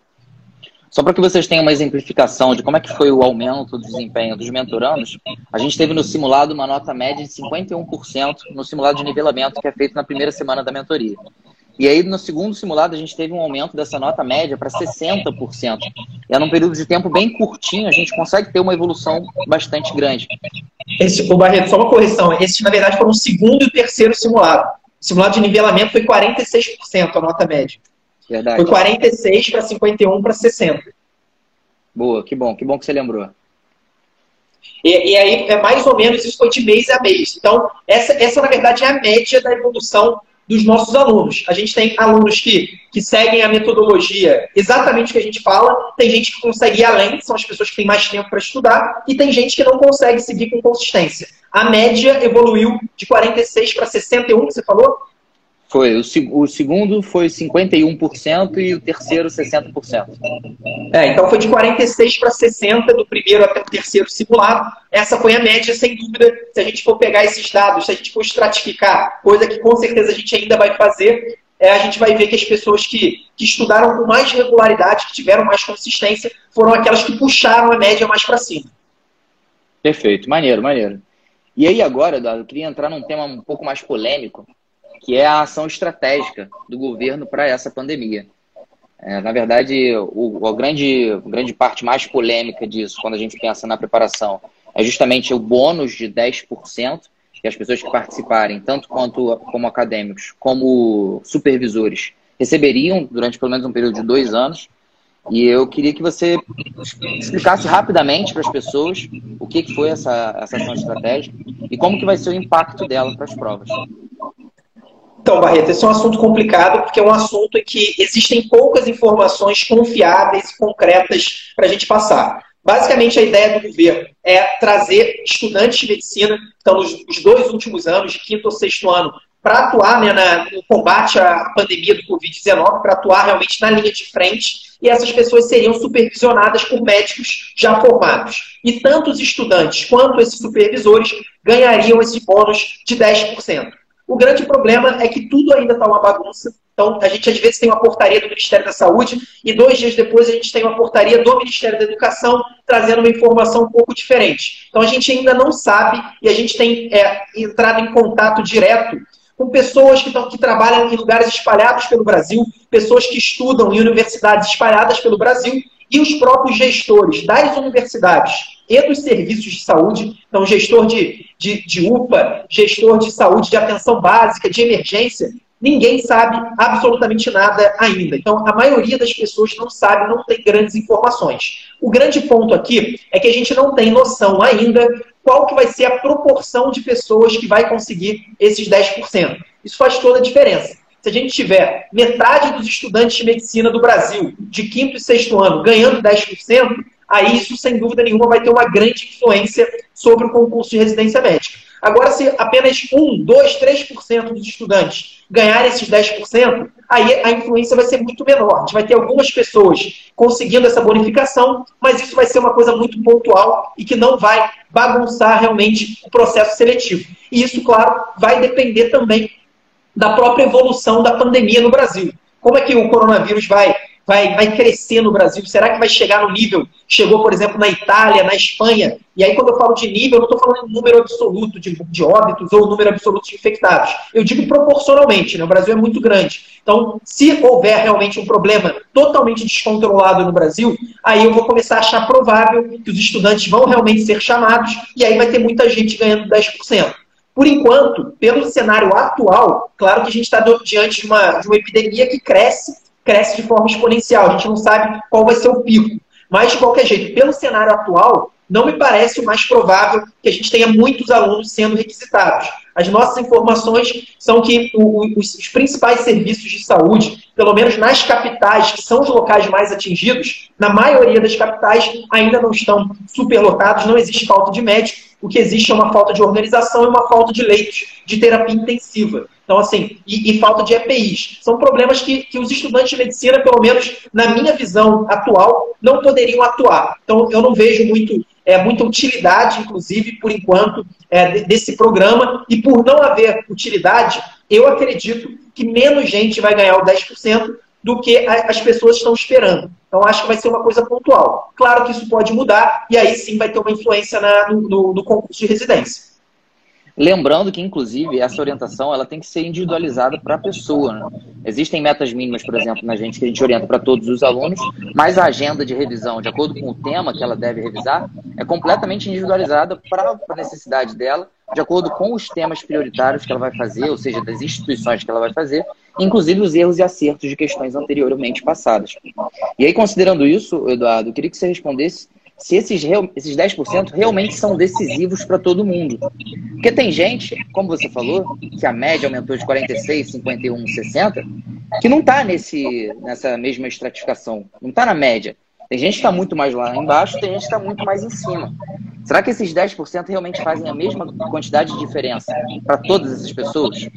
Só para que vocês tenham uma exemplificação de como é que foi o aumento do desempenho dos mentorandos, a gente teve no simulado uma nota média de 51% no simulado de nivelamento que é feito na primeira semana da mentoria. E aí, no segundo simulado, a gente teve um aumento dessa nota média para 60%. E é num período de tempo bem curtinho, a gente consegue ter uma evolução bastante grande. Esse, o Barreto, só uma correção. Esse, na verdade, foram o segundo e o terceiro simulado. O simulado de nivelamento foi 46% a nota média. Verdade. Foi 46 para 51 para 60. Boa, que bom, que bom que você lembrou. E, e, aí, é mais ou menos, isso foi de mês a mês. Então, essa, essa, na verdade, é a média da evolução dos nossos alunos. A gente tem alunos que, que seguem a metodologia exatamente que a gente fala, tem gente que consegue ir além, são as pessoas que têm mais tempo para estudar, e tem gente que não consegue seguir com consistência. A média evoluiu de 46 para 61, que você falou? Foi. O, o segundo foi 51% e o terceiro 60%. É, então foi de 46 para 60 do primeiro até o terceiro simulado. Essa foi a média, sem dúvida. Se a gente for pegar esses dados, se a gente for estratificar, coisa que com certeza a gente ainda vai fazer, é, a gente vai ver que as pessoas que, que estudaram com mais regularidade, que tiveram mais consistência, foram aquelas que puxaram a média mais para cima. Perfeito, maneiro, maneiro. E aí agora, Eduardo, eu queria entrar num tema um pouco mais polêmico, que é a ação estratégica do governo para essa pandemia. É, na verdade, o, a grande, a grande parte mais polêmica disso, quando a gente pensa na preparação, é justamente o bônus de 10% que as pessoas que participarem, tanto quanto como acadêmicos, como supervisores, receberiam durante pelo menos um período de dois anos. E eu queria que você explicasse rapidamente para as pessoas o que foi essa, essa ação estratégica e como que vai ser o impacto dela para as provas. Então, Barreto, esse é um assunto complicado porque é um assunto em que existem poucas informações confiáveis e concretas para a gente passar. Basicamente, a ideia do governo é trazer estudantes de medicina, então, nos dois últimos anos, de quinto ou sexto ano, para atuar né, na, no combate à pandemia do Covid-19, para atuar realmente na linha de frente, e essas pessoas seriam supervisionadas por médicos já formados. E tanto os estudantes quanto esses supervisores ganhariam esse bônus de 10%. O grande problema é que tudo ainda está uma bagunça. Então, a gente às vezes tem uma portaria do Ministério da Saúde e dois dias depois a gente tem uma portaria do Ministério da Educação trazendo uma informação um pouco diferente. Então, a gente ainda não sabe e a gente tem é, entrado em contato direto com pessoas que, tão, que trabalham em lugares espalhados pelo Brasil, pessoas que estudam em universidades espalhadas pelo Brasil e os próprios gestores das universidades e dos serviços de saúde, então gestor de, de, de UPA, gestor de saúde de atenção básica, de emergência, ninguém sabe absolutamente nada ainda. Então, a maioria das pessoas não sabe, não tem grandes informações. O grande ponto aqui é que a gente não tem noção ainda qual que vai ser a proporção de pessoas que vai conseguir esses 10%. Isso faz toda a diferença. Se a gente tiver metade dos estudantes de medicina do Brasil, de quinto e sexto ano, ganhando 10%, aí isso, sem dúvida nenhuma, vai ter uma grande influência sobre o concurso de residência médica. Agora, se apenas 1, 2, 3% dos estudantes ganharem esses 10%, aí a influência vai ser muito menor. A gente vai ter algumas pessoas conseguindo essa bonificação, mas isso vai ser uma coisa muito pontual e que não vai bagunçar realmente o processo seletivo. E isso, claro, vai depender também da própria evolução da pandemia no Brasil. Como é que o coronavírus vai vai, vai crescer no Brasil? Será que vai chegar no nível chegou, por exemplo, na Itália, na Espanha? E aí, quando eu falo de nível, eu não estou falando em número absoluto de, de óbitos ou número absoluto de infectados. Eu digo proporcionalmente, né? o Brasil é muito grande. Então, se houver realmente um problema totalmente descontrolado no Brasil, aí eu vou começar a achar provável que os estudantes vão realmente ser chamados e aí vai ter muita gente ganhando 10%. Por enquanto, pelo cenário atual, claro que a gente está diante de uma, de uma epidemia que cresce cresce de forma exponencial. A gente não sabe qual vai ser o pico. Mas, de qualquer jeito, pelo cenário atual, não me parece o mais provável que a gente tenha muitos alunos sendo requisitados. As nossas informações são que os, principais serviços de saúde, pelo menos nas capitais, que são os locais mais atingidos, na maioria das capitais ainda não estão superlotados, não existe falta de médico, o que existe é uma falta de organização e uma falta de leitos de terapia intensiva. Então, assim, e, e, falta de EPIs. São problemas que, que os estudantes de medicina, pelo menos na minha visão atual, não poderiam atuar. Então, eu não vejo muito, é, muita utilidade, inclusive, por enquanto, é, desse programa. E por não haver utilidade, eu acredito que menos gente vai ganhar o 10% do que as pessoas estão esperando. Então, acho que vai ser uma coisa pontual. Claro que isso pode mudar, e aí sim vai ter uma influência na, no, no, no concurso de residência. Lembrando que, inclusive, essa orientação ela tem que ser individualizada para a pessoa. Né? Existem metas mínimas, por exemplo, na gente que a gente orienta para todos os alunos, mas a agenda de revisão, de acordo com o tema que ela deve revisar, é completamente individualizada para a necessidade dela, de acordo com os temas prioritários que ela vai fazer, ou seja, das instituições que ela vai fazer, inclusive os erros e acertos de questões anteriormente passadas. E aí, considerando isso, Eduardo, eu queria que você respondesse se esses, esses 10% realmente são decisivos para todo mundo. Porque tem gente, como você falou, que a média aumentou de 46, 51, 60, que não está nessa mesma estratificação, não está na média. Tem gente que está muito mais lá embaixo, tem gente que está muito mais em cima. Será que esses 10% realmente fazem a mesma quantidade de diferença para todas essas pessoas?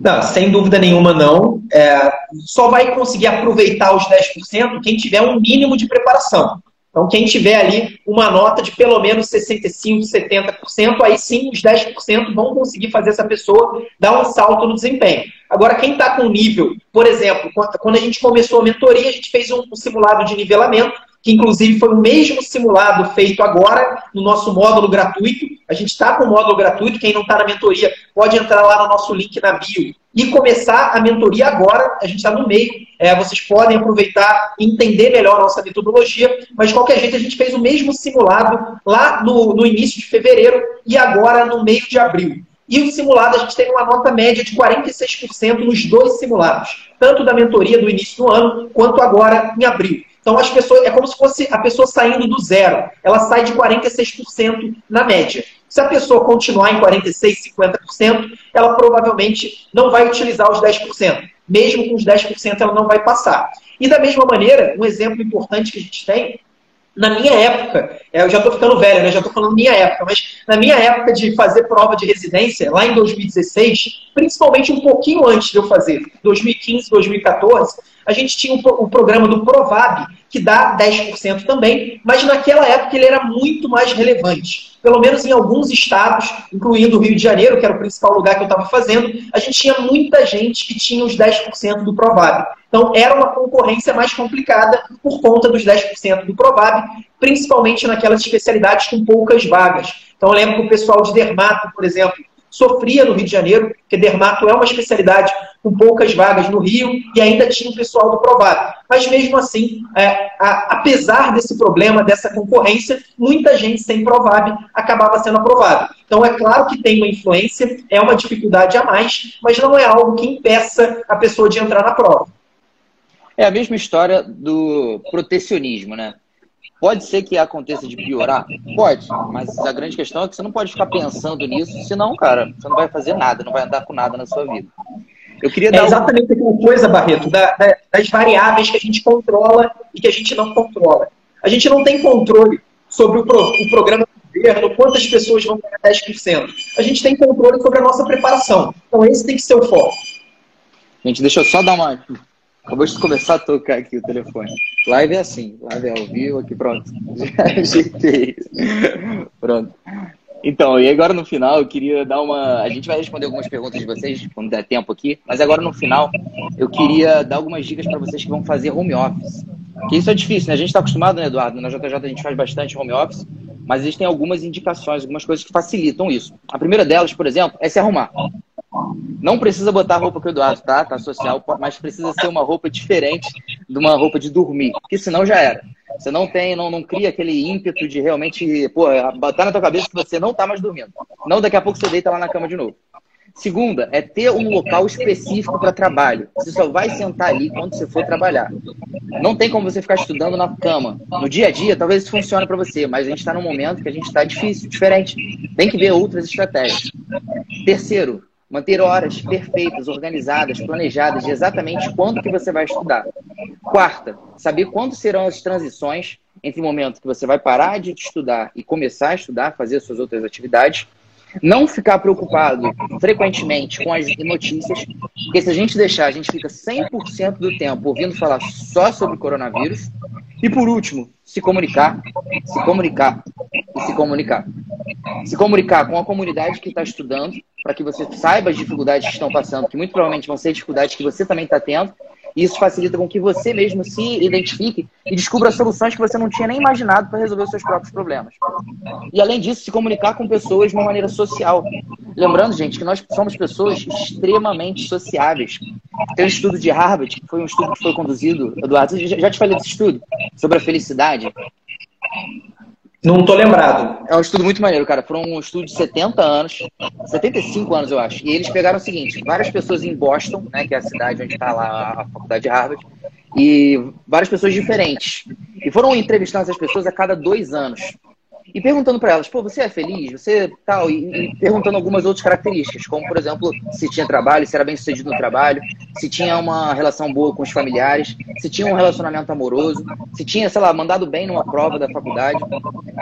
Não, sem dúvida nenhuma não. É, só vai conseguir aproveitar os 10% quem tiver um mínimo de preparação. Então, quem tiver ali uma nota de pelo menos 65%, 70%, aí sim os 10% vão conseguir fazer essa pessoa dar um salto no desempenho. Agora, quem está com nível, por exemplo, quando a gente começou a mentoria, a gente fez um simulado de nivelamento, que inclusive foi o mesmo simulado feito agora no nosso módulo gratuito. A gente está com o módulo gratuito, quem não está na mentoria pode entrar lá no nosso link na bio e começar a mentoria agora. A gente está no meio, é, vocês podem aproveitar e entender melhor a nossa metodologia, mas de qualquer jeito a gente fez o mesmo simulado lá no, no início de fevereiro e agora no meio de abril. E o simulado, a gente tem uma nota média de 46% nos dois simulados, tanto da mentoria do início do ano, quanto agora em abril. Então, as pessoas, é como se fosse a pessoa saindo do zero. Ela sai de 46% na média. Se a pessoa continuar em 46%, 50%, ela provavelmente não vai utilizar os 10%. Mesmo com os 10%, ela não vai passar. E da mesma maneira, um exemplo importante que a gente tem na minha época, é, eu já estou ficando velho, né? já estou falando minha época, mas na minha época de fazer prova de residência, lá em 2016, principalmente um pouquinho antes de eu fazer, 2015, 2014, a gente tinha o, programa do Provab, que dá 10% também, mas naquela época ele era muito mais relevante. Pelo menos em alguns estados, incluindo o Rio de Janeiro, que era o principal lugar que eu estava fazendo, a gente tinha muita gente que tinha os 10% do Provab. Então era uma concorrência mais complicada por conta dos 10% do Provab, principalmente naquelas especialidades com poucas vagas. Então eu lembro que o pessoal de dermato, por exemplo, sofria no Rio de Janeiro, porque dermato é uma especialidade com poucas vagas no Rio e ainda tinha o pessoal do Provado. Mas mesmo assim, é, a, apesar desse problema, dessa concorrência, muita gente sem Provab acabava sendo aprovada. Então é claro que tem uma influência, é uma dificuldade a mais, mas não é algo que impeça a pessoa de entrar na prova. É a mesma história do protecionismo, né? Pode ser que aconteça de piorar? Pode, mas a grande questão é que você não pode ficar pensando nisso, senão, cara, você não vai fazer nada, não vai andar com nada na sua vida. Eu queria é dar exatamente uma coisa, Barreto, da, da, das variáveis que a gente controla e que a gente não controla. A gente não tem controle sobre o, pro, o programa do governo, quantas pessoas vão ganhar 10%. A gente tem controle sobre a nossa preparação. Então, esse tem que ser o foco. Gente, deixa eu só dar uma Acabou de começar a tocar aqui o telefone. Live é assim, live é ao vivo, aqui pronto. Já ajeitei. pronto. Então, e agora no final eu queria dar uma. A gente vai responder algumas perguntas de vocês quando der tempo aqui, mas agora no final eu queria dar algumas dicas para vocês que vão fazer home office. Que isso é difícil, né? A gente está acostumado, né, Eduardo? Na JJ a gente faz bastante home office, mas existem algumas indicações, algumas coisas que facilitam isso. A primeira delas, por exemplo, é se arrumar. Não precisa botar a roupa que o Eduardo tá, tá social, mas precisa ser uma roupa diferente de uma roupa de dormir, porque senão já era. Você não tem, não, não cria aquele ímpeto de realmente, pô, botar na tua cabeça que você não tá mais dormindo. Não, daqui a pouco você deita lá na cama de novo. Segunda, é ter um local específico para trabalho. Você só vai sentar ali quando você for trabalhar. Não tem como você ficar estudando na cama. No dia a dia, talvez isso funcione para você, mas a gente está num momento que a gente está difícil, diferente. Tem que ver outras estratégias. Terceiro, Manter horas perfeitas, organizadas, planejadas de exatamente quando que você vai estudar. Quarta, saber quando serão as transições entre o momento que você vai parar de estudar e começar a estudar, fazer suas outras atividades. Não ficar preocupado frequentemente com as notícias, porque se a gente deixar, a gente fica 100% do tempo ouvindo falar só sobre coronavírus. E por último, se comunicar, se comunicar e se comunicar. Se comunicar com a comunidade que está estudando, para que você saiba as dificuldades que estão passando, que muito provavelmente vão ser dificuldades que você também está tendo. E isso facilita com que você mesmo se identifique e descubra soluções que você não tinha nem imaginado para resolver os seus próprios problemas. E além disso, se comunicar com pessoas de uma maneira social. Lembrando, gente, que nós somos pessoas extremamente sociáveis. Tem um estudo de Harvard, que foi um estudo que foi conduzido, Eduardo, já te falei desse estudo, sobre a felicidade. Não tô lembrado. É um estudo muito maneiro, cara. Foram um estudo de 70 anos, 75 anos, eu acho. E eles pegaram o seguinte: várias pessoas em Boston, né, que é a cidade onde está lá a faculdade de Harvard, e várias pessoas diferentes. E foram entrevistando essas pessoas a cada dois anos e perguntando para elas, pô, você é feliz? Você tal? E, e, perguntando algumas outras características, como, por exemplo, se tinha trabalho, se era bem sucedido no trabalho, se tinha uma relação boa com os familiares, se tinha um relacionamento amoroso, se tinha, sei lá, mandado bem numa prova da faculdade.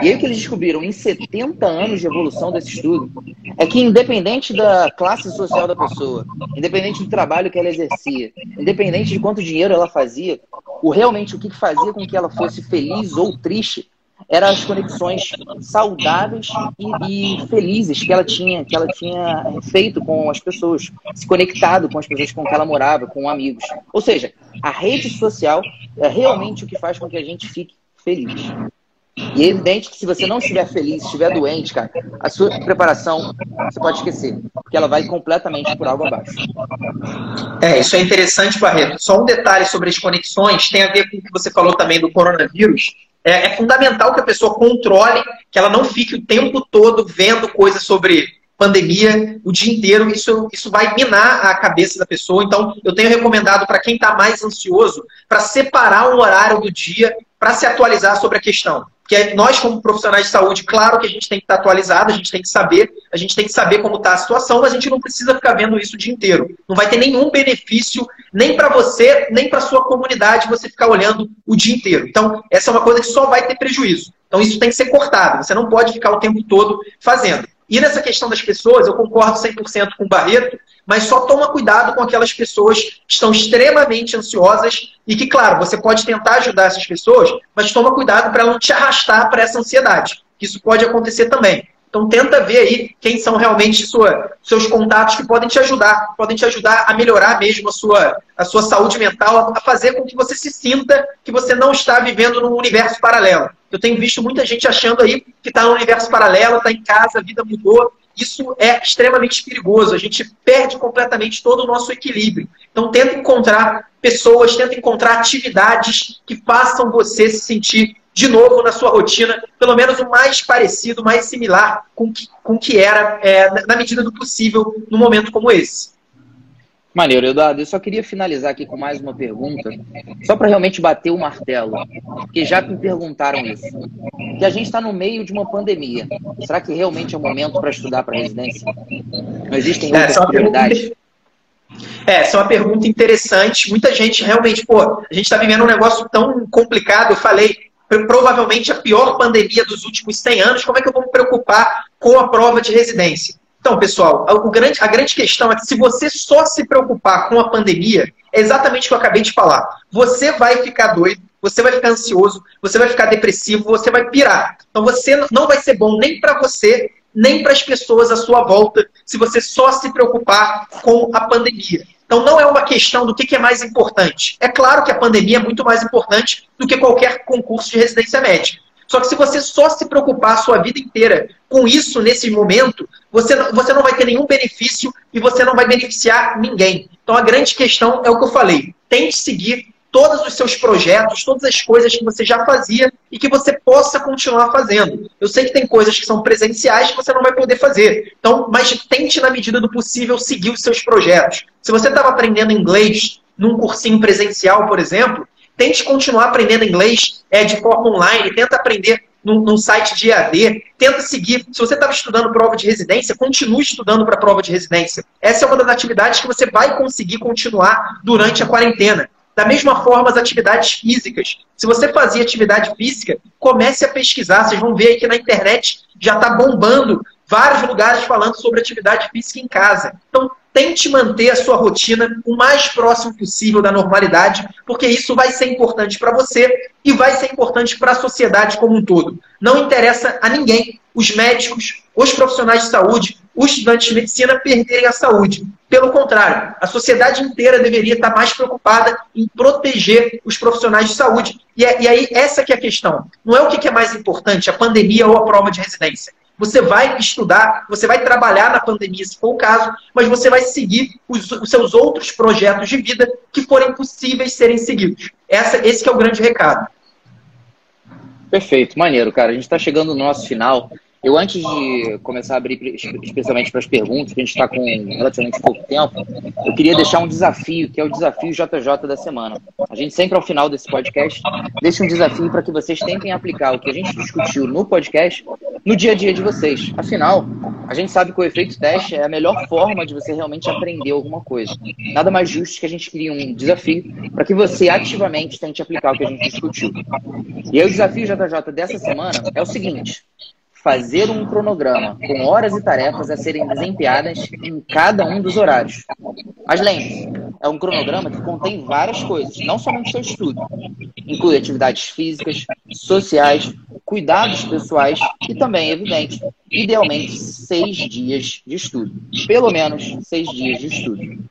E aí o que eles descobriram em 70 anos de evolução desse estudo é que, independente da classe social da pessoa, independente do trabalho que ela exercia, independente de quanto dinheiro ela fazia, o realmente o que fazia com que ela fosse feliz ou triste eram as conexões saudáveis e, e, felizes que ela tinha, que ela tinha feito com as pessoas, se conectado com as pessoas com que ela morava, com amigos. Ou seja, a rede social é realmente o que faz com que a gente fique feliz. E é evidente que se você não estiver feliz, estiver doente, cara, a sua preparação você pode esquecer, porque ela vai completamente por água abaixo. É, isso é interessante, Barreto. Só um detalhe sobre as conexões, tem a ver com o que você falou também do coronavírus é, é fundamental que a pessoa controle, que ela não fique o tempo todo vendo coisas sobre pandemia o dia inteiro, isso, isso vai minar a cabeça da pessoa. Então, eu tenho recomendado para quem está mais ansioso, para separar um horário do dia para se atualizar sobre a questão. Porque nós, como profissionais de saúde, claro que a gente tem que estar atualizado, a gente tem que saber, a gente tem que saber como está a situação, mas a gente não precisa ficar vendo isso o dia inteiro. Não vai ter nenhum benefício, nem para você, nem para sua comunidade, você ficar olhando o dia inteiro. Então, essa é uma coisa que só vai ter prejuízo. Então, isso tem que ser cortado. Você não pode ficar o tempo todo fazendo. E nessa questão das pessoas, eu concordo 100% com o Barreto, mas só toma cuidado com aquelas pessoas que estão extremamente ansiosas e que, claro, você pode tentar ajudar essas pessoas, mas toma cuidado para não te arrastar para essa ansiedade. Isso pode acontecer também. Então tenta ver aí quem são realmente sua, seus contatos que podem te ajudar, podem te ajudar a melhorar mesmo a sua, a sua saúde mental, a fazer com que você se sinta que você não está vivendo num universo paralelo. Eu tenho visto muita gente achando aí que está no universo paralelo, está em casa, a vida mudou, isso é extremamente perigoso. A gente perde completamente todo o nosso equilíbrio. Então, tenta encontrar pessoas, tenta encontrar atividades que façam você se sentir de novo na sua rotina, pelo menos o mais parecido, mais similar com que, o que era, é, na medida do possível, num momento como esse. Maneiro, Eduardo. Eu só queria finalizar aqui com mais uma pergunta, só para realmente bater o martelo, porque já me perguntaram isso. Que a gente está no meio de uma pandemia. Será que realmente é o momento para estudar para residência? Não existem é, outras é, prioridades? É, essa é uma pergunta interessante. Muita gente realmente, pô, a gente está vivendo um negócio tão complicado. Eu falei, provavelmente a pior pandemia dos últimos 100 anos. Como é que eu vou me preocupar com a prova de residência? Então, pessoal, a grande, a grande questão é que se você só se preocupar com a pandemia, é exatamente o que eu acabei de falar. Você vai ficar doido, você vai ficar ansioso, você vai ficar depressivo, você vai pirar. Então, você não vai ser bom nem para você, nem para as pessoas à sua volta, se você só se preocupar com a pandemia. Então, não é uma questão do que é mais importante. É claro que a pandemia é muito mais importante do que qualquer concurso de residência médica. Só que se você só se preocupar a sua vida inteira com isso nesse momento, você você não vai ter nenhum benefício e você não vai beneficiar ninguém. Então a grande questão é o que eu falei. Tente seguir todos os seus projetos, todas as coisas que você já fazia e que você possa continuar fazendo. Eu sei que tem coisas que são presenciais que você não vai poder fazer. Então, mas tente na medida do possível seguir os seus projetos. Se você estava aprendendo inglês num cursinho presencial, por exemplo, Tente continuar aprendendo inglês é, de forma online, tenta aprender num, num site de EAD, tenta seguir. Se você estava estudando prova de residência, continue estudando para a prova de residência. Essa é uma das atividades que você vai conseguir continuar durante a quarentena. Da mesma forma, as atividades físicas. Se você fazia atividade física, comece a pesquisar. Vocês vão ver que na internet já está bombando vários lugares falando sobre atividade física em casa. Então, tente manter a sua rotina o mais próximo possível da normalidade, porque isso vai ser importante para você e vai ser importante para a sociedade como um todo. Não interessa a ninguém, os médicos, os profissionais de saúde, os estudantes de medicina perderem a saúde. Pelo contrário, a sociedade inteira deveria estar mais preocupada em proteger os profissionais de saúde. E, é, e aí, essa que é a questão. Não é o que é mais importante, a pandemia ou a prova de residência. Você vai estudar, você vai trabalhar na pandemia, se for o caso, mas você vai seguir os, os seus outros projetos de vida que forem possíveis serem seguidos. Essa, esse é o grande recado. Perfeito, maneiro, cara. A gente está chegando no nosso final. Eu, antes de começar a abrir especialmente para as perguntas, que a gente está com relativamente pouco tempo, eu queria deixar um desafio, que é o desafio JJ da semana. A gente sempre, ao final desse podcast, deixa um desafio para que vocês tentem aplicar o que a gente discutiu no podcast no dia a dia de vocês. Afinal, a gente sabe que o efeito teste é a melhor forma de você realmente aprender alguma coisa. Nada mais justo que a gente crie um desafio para que você ativamente tente aplicar o que a gente discutiu. E aí, o desafio JJ dessa semana é o seguinte fazer um cronograma com horas e tarefas a serem desempenhadas em cada um dos horários. Mas lembre-se, é um cronograma que contém várias coisas, não somente seu estudo. Inclui atividades físicas, sociais, cuidados pessoais e também, é evidente, idealmente seis dias de estudo. Pelo menos seis dias de estudo.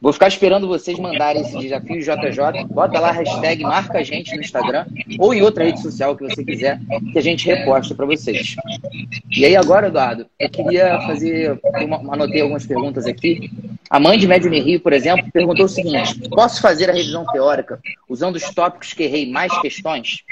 Vou ficar esperando vocês mandarem esse desafio JJ. Bota lá a hashtag, marca a gente no Instagram ou em outra rede social que você quiser, que a gente reposta para vocês. E aí agora, Eduardo, eu queria fazer, uma, anotei algumas perguntas aqui. A mãe de Médio Rio, por exemplo, perguntou o seguinte: posso fazer a revisão teórica usando os tópicos que errei mais questões?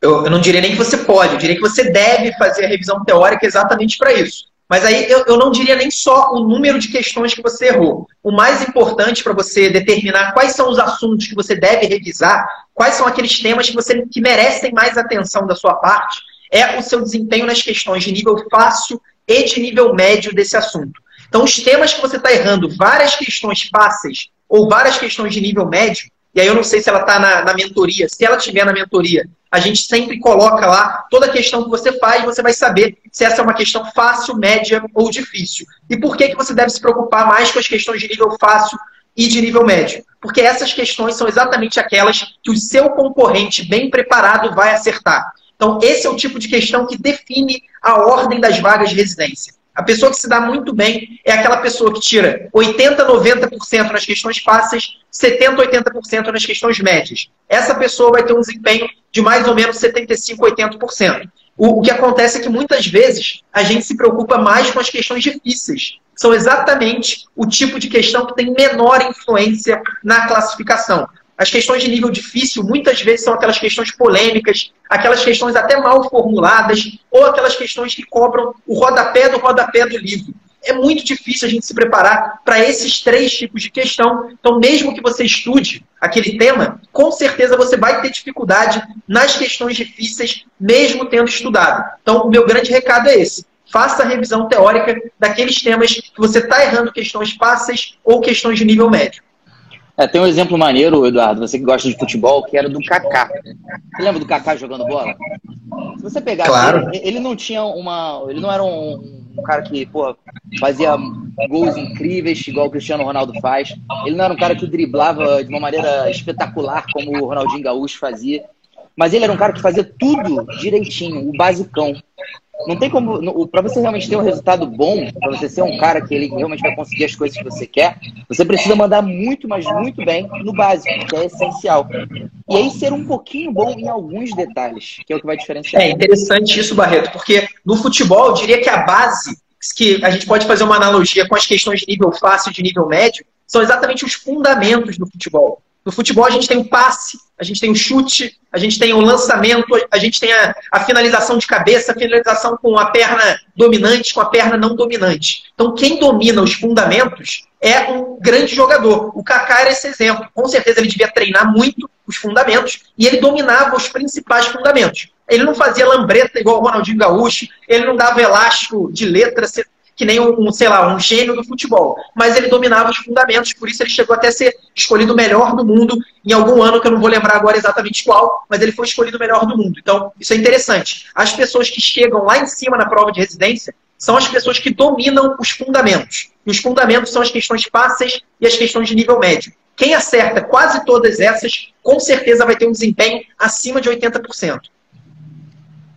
Eu, eu não diria nem que você pode, eu diria que você deve fazer a revisão teórica exatamente para isso. Mas aí eu, eu não diria nem só o número de questões que você errou. O mais importante para você determinar quais são os assuntos que você deve revisar, quais são aqueles temas que, você, que merecem mais atenção da sua parte, é o seu desempenho nas questões de nível fácil e de nível médio desse assunto. Então, os temas que você está errando, várias questões fáceis ou várias questões de nível médio, e aí eu não sei se ela está na, na mentoria. Se ela estiver na mentoria, a gente sempre coloca lá toda a questão que você faz, você vai saber se essa é uma questão fácil, média ou difícil. E por que, que você deve se preocupar mais com as questões de nível fácil e de nível médio? Porque essas questões são exatamente aquelas que o seu concorrente bem preparado vai acertar. Então, esse é o tipo de questão que define a ordem das vagas de residência. A pessoa que se dá muito bem é aquela pessoa que tira 80, 90% nas questões fáceis, 70, 80% nas questões médias. Essa pessoa vai ter um desempenho de mais ou menos 75, 80%. O, o que acontece é que muitas vezes a gente se preocupa mais com as questões difíceis. São exatamente o tipo de questão que tem menor influência na classificação. As questões de nível difícil muitas vezes são aquelas questões polêmicas, aquelas questões até mal formuladas, ou aquelas questões que cobram o rodapé do rodapé do livro. É muito difícil a gente se preparar para esses três tipos de questão. Então, mesmo que você estude aquele tema, com certeza você vai ter dificuldade nas questões difíceis, mesmo tendo estudado. Então, o meu grande recado é esse. Faça a revisão teórica daqueles temas que você está errando questões fáceis ou questões de nível médio. É, tem um exemplo maneiro, Eduardo, você que gosta de futebol, que era do Kaká. Você lembra do Kaká jogando bola? Se você pegar, claro. ele, ele, não tinha uma. Ele não era um, um cara que, pô, fazia gols incríveis, igual o Cristiano Ronaldo faz. Ele não era um cara que driblava de uma maneira espetacular, como o Ronaldinho Gaúcho fazia. Mas ele era um cara que fazia tudo direitinho, o basicão. Não tem como. Para você realmente ter um resultado bom, para você ser um cara que ele realmente vai conseguir as coisas que você quer, você precisa mandar muito, mas muito bem no básico, que é essencial. E aí ser um pouquinho bom em alguns detalhes, que é o que vai diferenciar. É interessante isso, Barreto, porque no futebol eu diria que a base, que a gente pode fazer uma analogia com as questões de nível fácil e de nível médio, são exatamente os fundamentos do futebol. No futebol a gente tem o passe, a gente tem o chute, a gente tem o lançamento, a gente tem a, a, finalização de cabeça, a finalização com a perna dominante, com a perna não dominante. Então, quem domina os fundamentos é um grande jogador. O Kaká era esse exemplo. Com certeza ele devia treinar muito os fundamentos e ele dominava os principais fundamentos. Ele não fazia lambreta igual o Ronaldinho Gaúcho, ele não dava elástico de letra que nem um, sei lá, um gênio do futebol. Mas ele dominava os fundamentos, por isso ele chegou até a ser escolhido o melhor do mundo em algum ano, que eu não vou lembrar agora exatamente qual, mas ele foi escolhido o melhor do mundo. Então, isso é interessante. As pessoas que chegam lá em cima na prova de residência são as pessoas que dominam os fundamentos. E os fundamentos são as questões fáceis e as questões de nível médio. Quem acerta quase todas essas, com certeza vai ter um desempenho acima de 80%.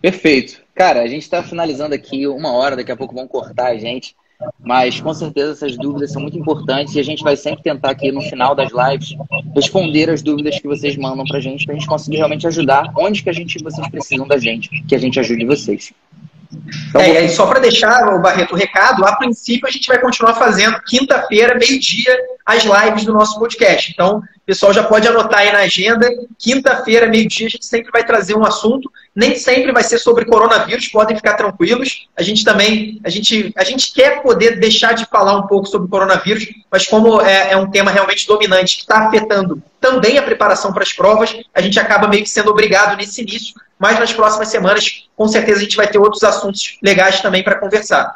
Perfeito. Cara, a gente está finalizando aqui uma hora, daqui a pouco vão cortar a gente. Mas com certeza essas dúvidas são muito importantes e a gente vai sempre tentar aqui no final das lives responder as dúvidas que vocês mandam para a gente, para a gente conseguir realmente ajudar onde que a gente, vocês precisam da gente, que a gente ajude vocês. Então, é, e só para deixar o Barreto o recado, a princípio a gente vai continuar fazendo quinta-feira, meio-dia, as lives do nosso podcast. Então, o pessoal já pode anotar aí na agenda. Quinta-feira, meio-dia, a gente sempre vai trazer um assunto. Nem sempre vai ser sobre coronavírus, podem ficar tranquilos. A gente também, a gente, a gente quer poder deixar de falar um pouco sobre coronavírus, mas como é, é um tema realmente dominante que está afetando também a preparação para as provas, a gente acaba meio que sendo obrigado nesse início mas nas próximas semanas, com certeza, a gente vai ter outros assuntos legais também para conversar.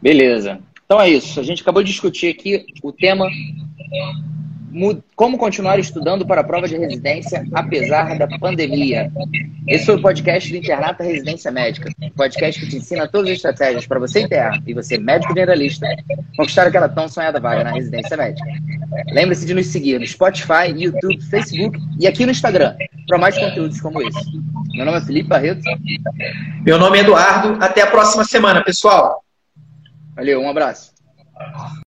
Beleza. Então é isso. A gente acabou de discutir aqui o tema como continuar estudando para a prova de residência apesar da pandemia. Esse foi o podcast do Internato Residência Médica, podcast que te ensina todas as estratégias para você interno e você médico generalista conquistar aquela tão sonhada vaga na residência médica. Lembre-se de nos seguir no Spotify, YouTube, Facebook e aqui no Instagram para mais conteúdos como esse. Meu nome é Felipe Barreto. Meu nome é Eduardo. Até a próxima semana, pessoal. Valeu, um abraço.